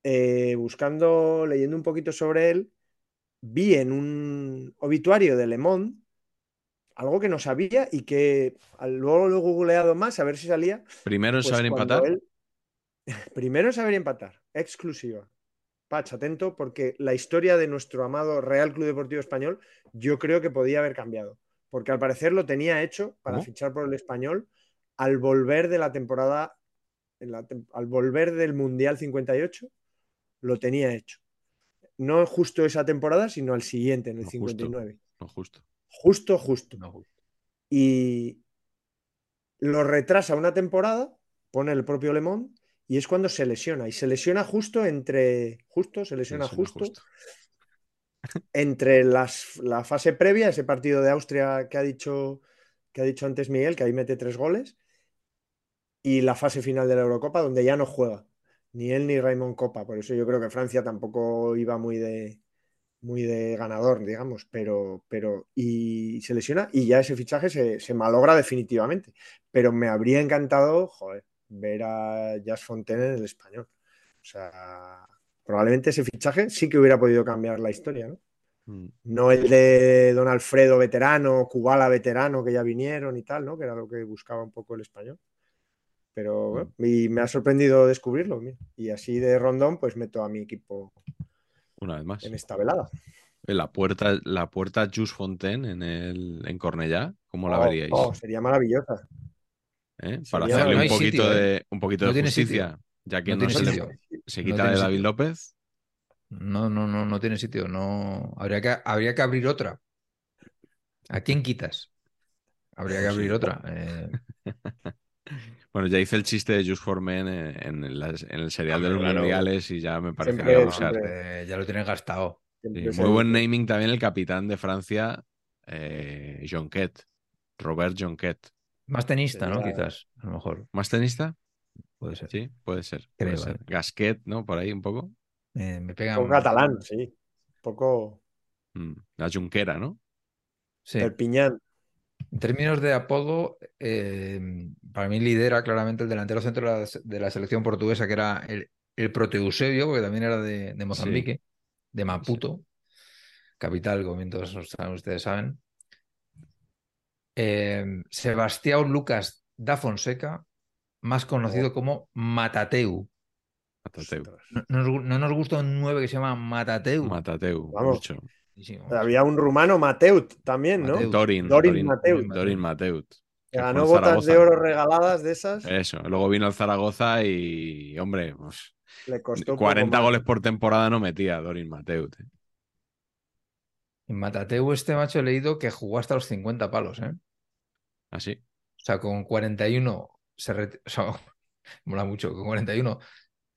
Eh, buscando, leyendo un poquito sobre él, vi en un obituario de Le Monde algo que no sabía y que luego lo he googleado más a ver si salía. Primero en pues saber empatar. <laughs> Primero en saber empatar, exclusiva. Pach, atento, porque la historia de nuestro amado Real Club Deportivo Español yo creo que podía haber cambiado. Porque al parecer lo tenía hecho para fichar por el español al volver de la temporada, al volver del Mundial 58, lo tenía hecho no justo esa temporada, sino al siguiente, en el 59. no justo. Justo, justo. Y lo retrasa una temporada, pone el propio Lemón, y es cuando se lesiona. Y se lesiona justo entre. Justo, se lesiona, justo, <laughs> Entre las, la fase previa, ese partido de Austria que ha dicho que ha dicho antes Miguel, que ahí mete tres goles, y la fase final de la Eurocopa, donde ya no juega ni él ni Raymond Copa. Por eso yo creo que Francia tampoco iba muy de, muy de ganador, digamos, pero, pero y se lesiona y ya ese fichaje se, malogra definitivamente. Pero me habría encantado, joder, ver a Jazz Fontaine en el español. O sea, probablemente ese fichaje sí que hubiera podido cambiar la historia, ¿no? Mm. No el de Don Alfredo veterano, Kubala veterano, que ya vinieron y tal, ¿no? Que era lo que buscaba un poco el español. Pero mm. y me ha sorprendido descubrirlo. Y así de rondón, pues meto a mi equipo una vez más en esta velada. La puerta, la puerta Jus Fontaine en, el, en Cornellá, ¿cómo la oh, veríais? Oh, sería maravillosa. ¿Eh? Para hacerle un, poquito de, ¿eh? un poquito de justicia, ya que no, se, se, quita de David López. No, no, no, no tiene sitio. No, habría que, habría que abrir otra. ¿A quién quitas? Habría que abrir otra. <laughs> Eh... Bueno, ya hice el chiste de Just for Men en, el serial de los mundiales y ya me parece que ya lo tienen gastado. muy buen naming también el capitán de Francia, eh, Jonquet, Robert Jonquet. Más tenista, ¿no? Quizás, a lo mejor. ¿Más tenista? Puede ser. Sí, puede ser. Gasquet, ¿no? Por ahí un poco. Eh, me pega un catalán, sí. Un poco. Mm, la Junquera, ¿no? Sí. El Piñán. En términos de apodo, eh, para mí lidera claramente el delantero centro de la, selección portuguesa, que era el, el Proteusebio, porque también era de, Mozambique, de Maputo, capital, como bien todos ustedes saben. Eh, Sebastián Lucas da Fonseca, más conocido oh. como Matateu. No, nos gusta un 9 que se llama Matateu. Matateu, mucho. Había un rumano, Mateut, también, ¿no? Dorin, Dorin, Mateut. Dorin Mateut. ganó botas de oro regaladas de esas. Eso, luego vino al Zaragoza y, hombre, pues, Le costó 40 goles por temporada no metía Dorin Mateut. ¿eh? En Matateu este macho he leído que jugó hasta los 50 palos, ¿eh? Así. ¿Ah, o sea, con 41 se o sea, <laughs> mola mucho, con 41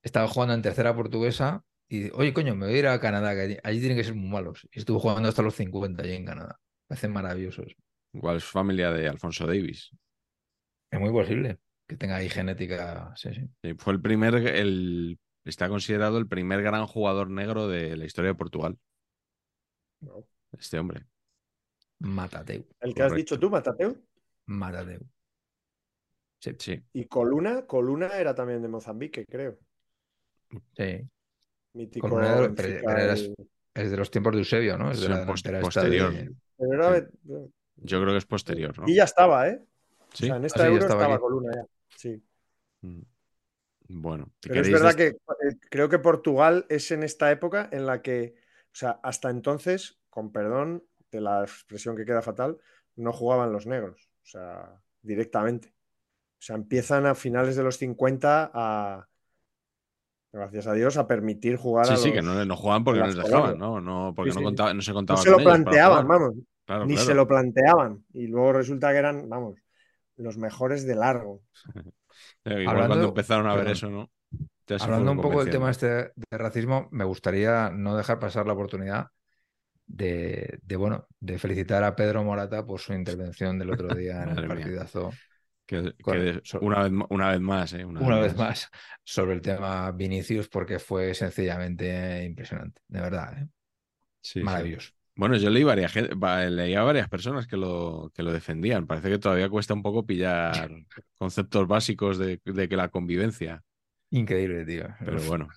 estaba jugando en tercera portuguesa y oye, coño, me voy a ir a Canadá, que allí, tienen que ser muy malos. Y estuvo jugando hasta los 50 allí en Canadá. Me hacen maravillosos. Igual es familia de Alfonso Davis. Es muy posible que tenga ahí genética. Sí, sí. fue el primer, el, está considerado el primer gran jugador negro de la historia de Portugal. No. Este hombre. Matateu. El que has dicho tú, Matateu. Matateu. Sí, Sí. Y Coluna, Coluna era también de Mozambique, creo. sí. Mítico Coluna era- Benfica, pero- pero era- el- Es de los tiempos de Eusebio, ¿no? Es de la post- esta posterior. de- pero era Sí. de- Yo creo que es posterior, ¿no? Y ya estaba, ¿eh? Sí. O sea, en esta Ah, sí, ya Euro estaba estaba. Coluna ya. Sí. Mm. Bueno, Pero es verdad que eh, creo que Portugal es en esta época en la que, o sea, hasta entonces, con perdón de la expresión que queda fatal, no jugaban los negros, o sea, directamente. O sea, empiezan a finales de los 50 a, gracias a Dios, a permitir jugar Sí, a sí, los... que no, no jugaban porque no les dejaban. ¿no? no porque Sí, no, sí. contaba- no se No contaban se lo planteaban, vamos, Claro, ni claro. se lo planteaban. Y luego resulta que eran, vamos, los mejores de largo. <laughs> Igual Hablando- cuando empezaron a ver perdón. eso, ¿no? Ya Hablando un poco del tema este de racismo, me gustaría no dejar pasar la oportunidad de, de, bueno, de felicitar a Pedro Morata por su intervención del otro día en el mía. partidazo. Que, que una, vez, una vez más, ¿eh? Una vez más sobre el tema Vinicius, porque fue sencillamente impresionante, de verdad, ¿eh? Sí, sí. maravilloso. Bueno, yo leí varias, leía varias personas que lo, que lo defendían. Parece que todavía cuesta un poco pillar <laughs> conceptos básicos de, de que la convivencia. Increíble, tío. Pero bueno,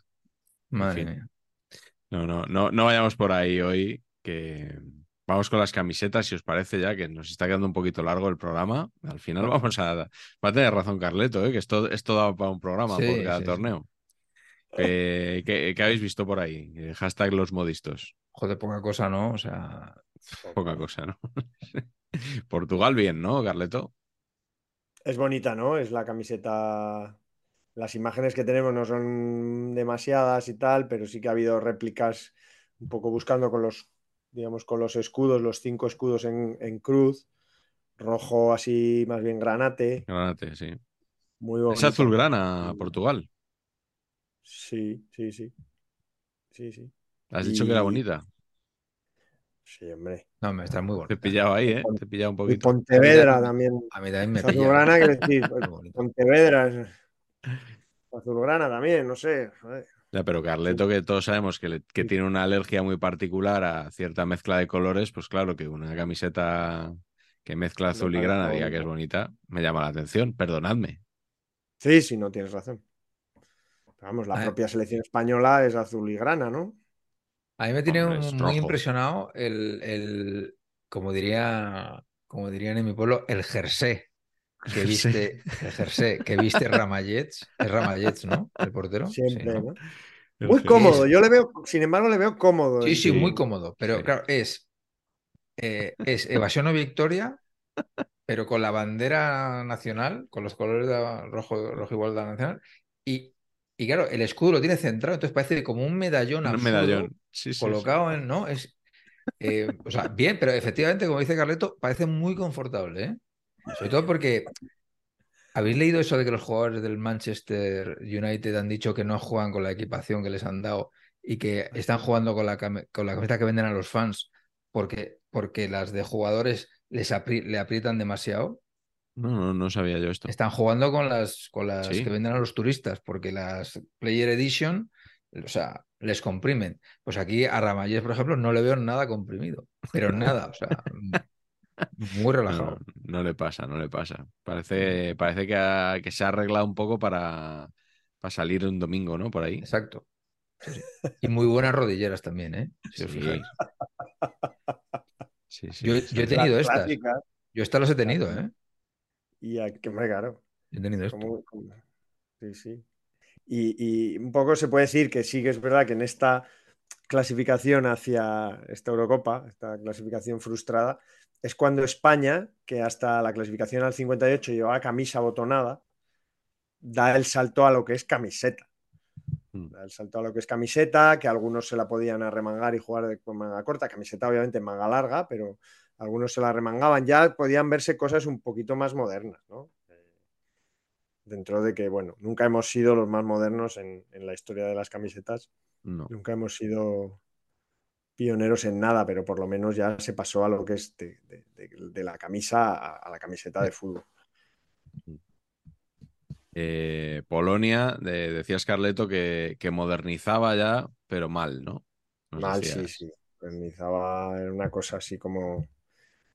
Madre fin. mía. no, no, no, no vayamos por ahí hoy, que vamos con las camisetas, si os parece ya, que nos está quedando un poquito largo el programa. Al final <laughs> vamos a... Va a tener razón Carleto, ¿eh? que esto, esto da para un programa Sí, por cada sí, sí. torneo. ¿Qué, qué- qué habéis visto por ahí? Eh, Hashtag los modistos. Joder, poca cosa, ¿no? O sea, <laughs> Poca cosa, ¿no? <laughs> Portugal bien, ¿no, Carleto? Es bonita, ¿no? Es la camiseta. Las imágenes que tenemos no son demasiadas y tal, pero sí que ha habido réplicas un poco buscando con los, digamos, con los escudos, los cinco escudos en, en cruz, rojo así más bien granate, Granate, sí. muy bonito. Es azulgrana Portugal. Sí, sí, sí. Sí, sí. Has dicho que era Y- bonita. Sí, hombre. no, me está muy Te he bonito. pillado ahí, ¿eh? Te he pillado un Y poquito. Pontevedra también. A mí también me pilla. azulgrana, quiero decir, <laughs> bonito. Pontevedra azulgrana también, no sé. joder. Ya, pero Carleto, que todos sabemos que, le- que Sí. tiene una alergia muy particular a cierta mezcla de colores, pues claro que una camiseta que mezcla azul y grana diga que es bonita. me llama la atención. Perdonadme. Sí, sí, no tienes razón. Pero Vamos, la propia selección española es azul y grana, ¿no? A mí me tiene Hombre, muy impresionado el, el, como diría, como dirían en mi pueblo, el jersey <laughs> que viste, el jersey que viste Ramallets, es Ramallets, ¿no? El portero. Sí, Siempre, ¿no? Muy cómodo, yo le veo, sin embargo, le veo cómodo. Sí, sí, Sí, muy cómodo, pero sí. claro, es, eh, es evasión o victoria, pero con la bandera nacional, con los colores de rojo, rojo igual de la nacional, y, y claro, el escudo lo tiene centrado, entonces parece como un medallón Un medallón. Sí, sí, sí. colocado en, ¿no? Es, eh, o sea, bien, pero efectivamente, como dice Carleto, parece muy confortable, ¿eh? Sobre todo porque ¿habéis leído eso de que los jugadores del Manchester United han dicho que no juegan con la equipación que les han dado y que están jugando con la, con la camiseta que venden a los fans porque, porque las de jugadores les apri- le aprietan demasiado? No, no, no sabía yo esto. Están jugando con las, con las Sí. que venden a los turistas, porque las Player Edition, o sea, les comprimen. Pues aquí a Ramallés, por ejemplo, no le veo nada comprimido, pero <laughs> nada, o sea, muy <laughs> No, relajado. no, no le pasa, no le pasa. Parece, parece que, ha- que se ha arreglado un poco para, para salir un domingo, ¿no? Por ahí. Exacto. <laughs> Y muy buenas rodilleras también, ¿eh? Si os Sí. fijáis. Sí, sí, Yo, he Las tenido estas. clásicas, Yo estas las he tenido, ¿eh? Y a- que claro. Yo he tenido esto. como- como- Sí, sí. Y, y un poco se puede decir que sí que es verdad que en esta clasificación hacia esta Eurocopa, esta clasificación frustrada, es cuando España, que hasta la clasificación al 58 llevaba camisa botonada, da el salto a lo que es camiseta. Mm. Da el salto a lo que es camiseta, que algunos se la podían arremangar y jugar de- con manga corta, camiseta obviamente en manga larga, pero algunos se la remangaban. Ya podían verse cosas un poquito más modernas, ¿no? Eh, Dentro de que, bueno, nunca hemos sido los más modernos en, en la historia de las camisetas, No. nunca hemos sido pioneros en nada, pero por lo menos ya se pasó a lo que es de, de- de- de la camisa a, a la camiseta de fútbol. <laughs> Eh, Polonia, de- decías Carleto que, que modernizaba ya, pero mal, ¿no? Nos Mal, decías. sí, sí. modernizaba en una cosa así como,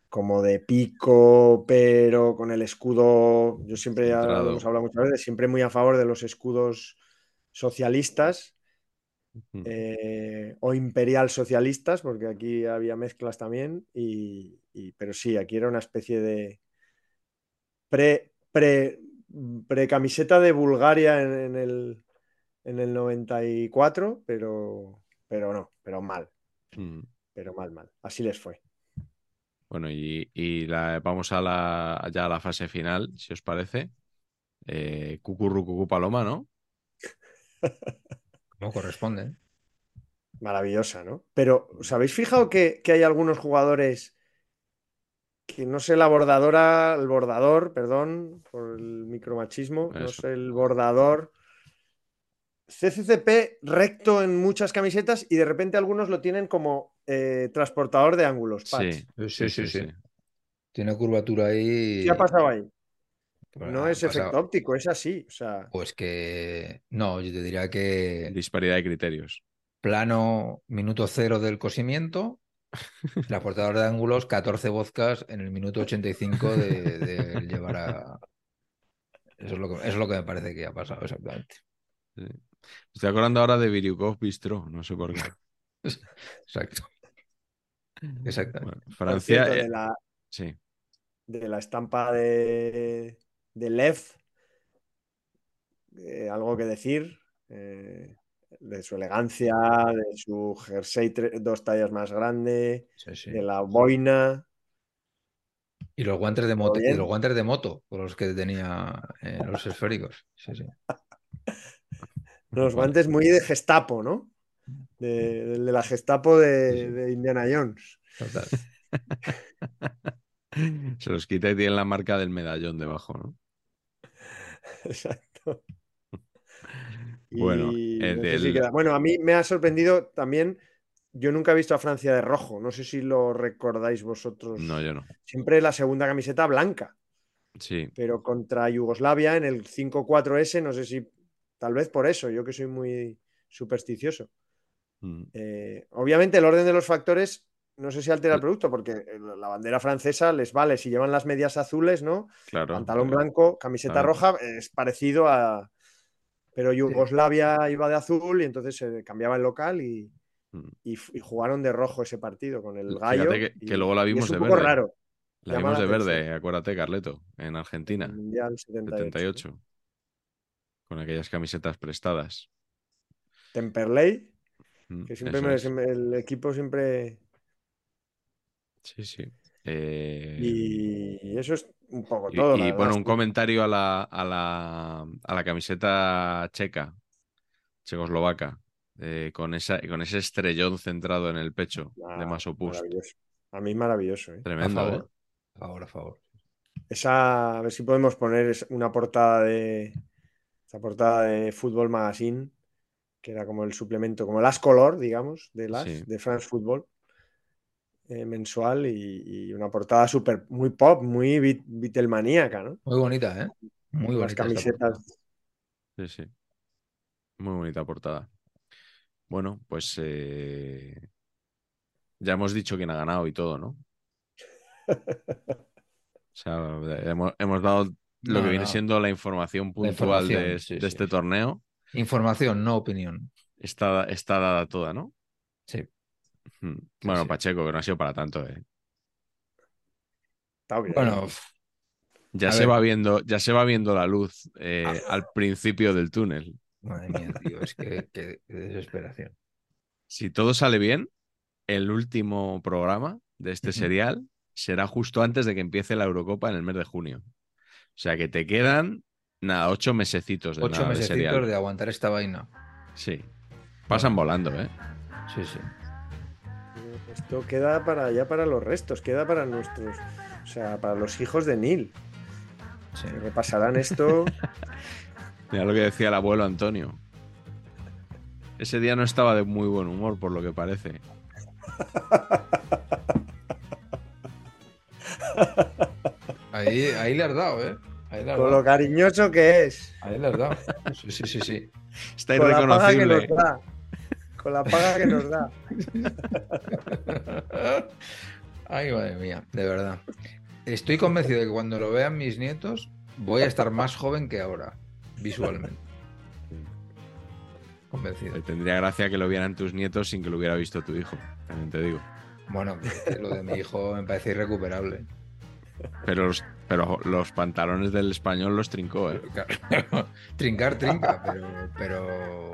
como de pico, pero con el escudo. Yo siempre ya Centrado. hemos hablado muchas veces, siempre muy a favor de los escudos socialistas. Eh, o imperial socialistas, porque aquí había mezclas también. Y, y- pero sí, aquí era una especie de pre, pre, pre camiseta de Bulgaria en, en el, en el 94, pero, pero no, pero mal, Mm. pero mal, mal. Así les fue. Bueno, y, y la- vamos a la, ya a la fase final, si os parece. Eh, Cucurru Cucú Paloma, ¿no? <laughs> No corresponde. Maravillosa, ¿no? Pero, ¿os habéis fijado que, que hay algunos jugadores que no sé la bordadora, el bordador, perdón por el micromachismo, no sé el bordador. CCCP recto en muchas camisetas y de repente algunos lo tienen como eh, transportador de ángulos. Patch. Sí, Sí, sí, sí. Tiene curvatura ahí. ¿Qué ha pasado ahí? No es pasado- efecto óptico, es así. O sea, Pues que. No, yo te diría que. Disparidad de criterios. Plano minuto cero del cosimiento. Transportador <laughs> de ángulos, 14 vodkas en el minuto 85 de, de llevar a. <laughs> Eso es, lo que, eso es lo que me parece que ha pasado exactamente. Sí. Estoy acordando ahora de Viriukov Bistro, no sé por qué. <laughs> Exacto. Exactamente. Bueno, por Francia. cierto, eh, de, la, sí, de la estampa de, de Lev, eh, algo que decir. eh, de su elegancia, de su jersey dos tallas más grande, Sí, sí. de la boina. Y los guantes de ¿Todo moto, y los guantes de moto, con los que tenía eh, los esféricos. Sí. Los <laughs> guantes muy de Gestapo, ¿no? De la Gestapo de, de Indiana Jones. Total. <laughs> <laughs> Se los quita y tiene la marca del medallón debajo, ¿no? Exacto. <laughs> Bueno, Y eh, no sé del- si queda- Bueno, a mí me ha sorprendido también. Yo nunca he visto a Francia de rojo. No sé si lo recordáis vosotros. No, yo no. Siempre la segunda camiseta blanca. Sí, Pero contra Yugoslavia en el 5-4S, no sé si. Tal vez por eso, yo que soy muy supersticioso. Mm, Eh, obviamente, el orden de los factores no sé si altera el producto, porque eh, la bandera francesa les vale si llevan las medias azules, ¿no? claro. Pantalón blanco, camiseta claro. roja, es parecido a. Pero Yugoslavia iba de azul y entonces se cambiaba el local y, Mm. y jugaron de rojo ese partido con el Fíjate gallo. que- y- que luego la y vimos es un de poco verde. raro. La vimos de verde, atención. acuérdate, Carleto, en el Argentina, Mundial 78. 78, con aquellas camisetas prestadas. Temperley, Mm, que siempre eso me- es. siempre- el equipo siempre. Sí, sí. Eh, Y eso es un poco todo. y, bueno, un comentario a la, a la, a la camiseta checa, checoslovaca, eh, con, esa, con ese estrellón centrado en el pecho de Ah, Masopust. A mí maravilloso. ¿eh? A Tremendo, ¿eh? favor. A favor, a favor. Esa, a ver si podemos poner una portada de. Esta portada de Football Magazine, que era como el suplemento, como el As Color, digamos, de las, Sí. de France Football, eh, mensual, y, y una portada súper, muy pop, muy Beatlemaníaca, ¿no? Muy bonita, ¿eh? Muy Las bonita. portada. camisetas. Sí, sí. Muy bonita portada. Bueno, pues eh, ya hemos dicho quién ha ganado y todo, ¿no? <laughs> O sea, hemos, hemos dado lo No, que viene no. siendo la información puntual de, información, sí, de sí, este sí. torneo. Información, no opinión. Está, está dada toda, ¿no? Sí. Bueno, sí. Pacheco, que no ha sido para tanto, ¿eh? Está bien. Bueno, Ya se ver. va viendo, ya se va viendo la luz eh, Ah. al principio del túnel. madre mía, tío, es que, desesperación. Si todo sale bien, el último programa de este serial será justo antes de que empiece la Eurocopa en el mes de junio. O sea que te quedan, nada, ocho mesecitos de, Ocho nada, de serial. mesecitos de aguantar esta vaina. Sí. Pasan volando, ¿eh? Sí, sí. Esto queda para ya para los restos, queda para nuestros, o sea, para los hijos de Neil. sí. Que repasarán esto. <laughs> Mira lo que decía el abuelo Antonio. Ese día no estaba de muy buen humor, por lo que parece. <laughs> Ahí, ahí le has dado, ¿eh? Ahí le has Con dado. lo cariñoso que es. Ahí le has dado. Sí, sí, sí, sí. Está Con la paga que irreconocible. Con la paga que nos da. <laughs> Ay, madre mía, de verdad. Estoy convencido de que cuando lo vean mis nietos, voy a estar más joven que ahora, visualmente. Convencido. Tendría gracia que lo vieran tus nietos sin que lo hubiera visto tu hijo, también te digo. Bueno, lo de mi hijo me parece irrecuperable. Pero los, pero los pantalones del español los trincó, ¿eh? <laughs> Trincar, trinca, pero, pero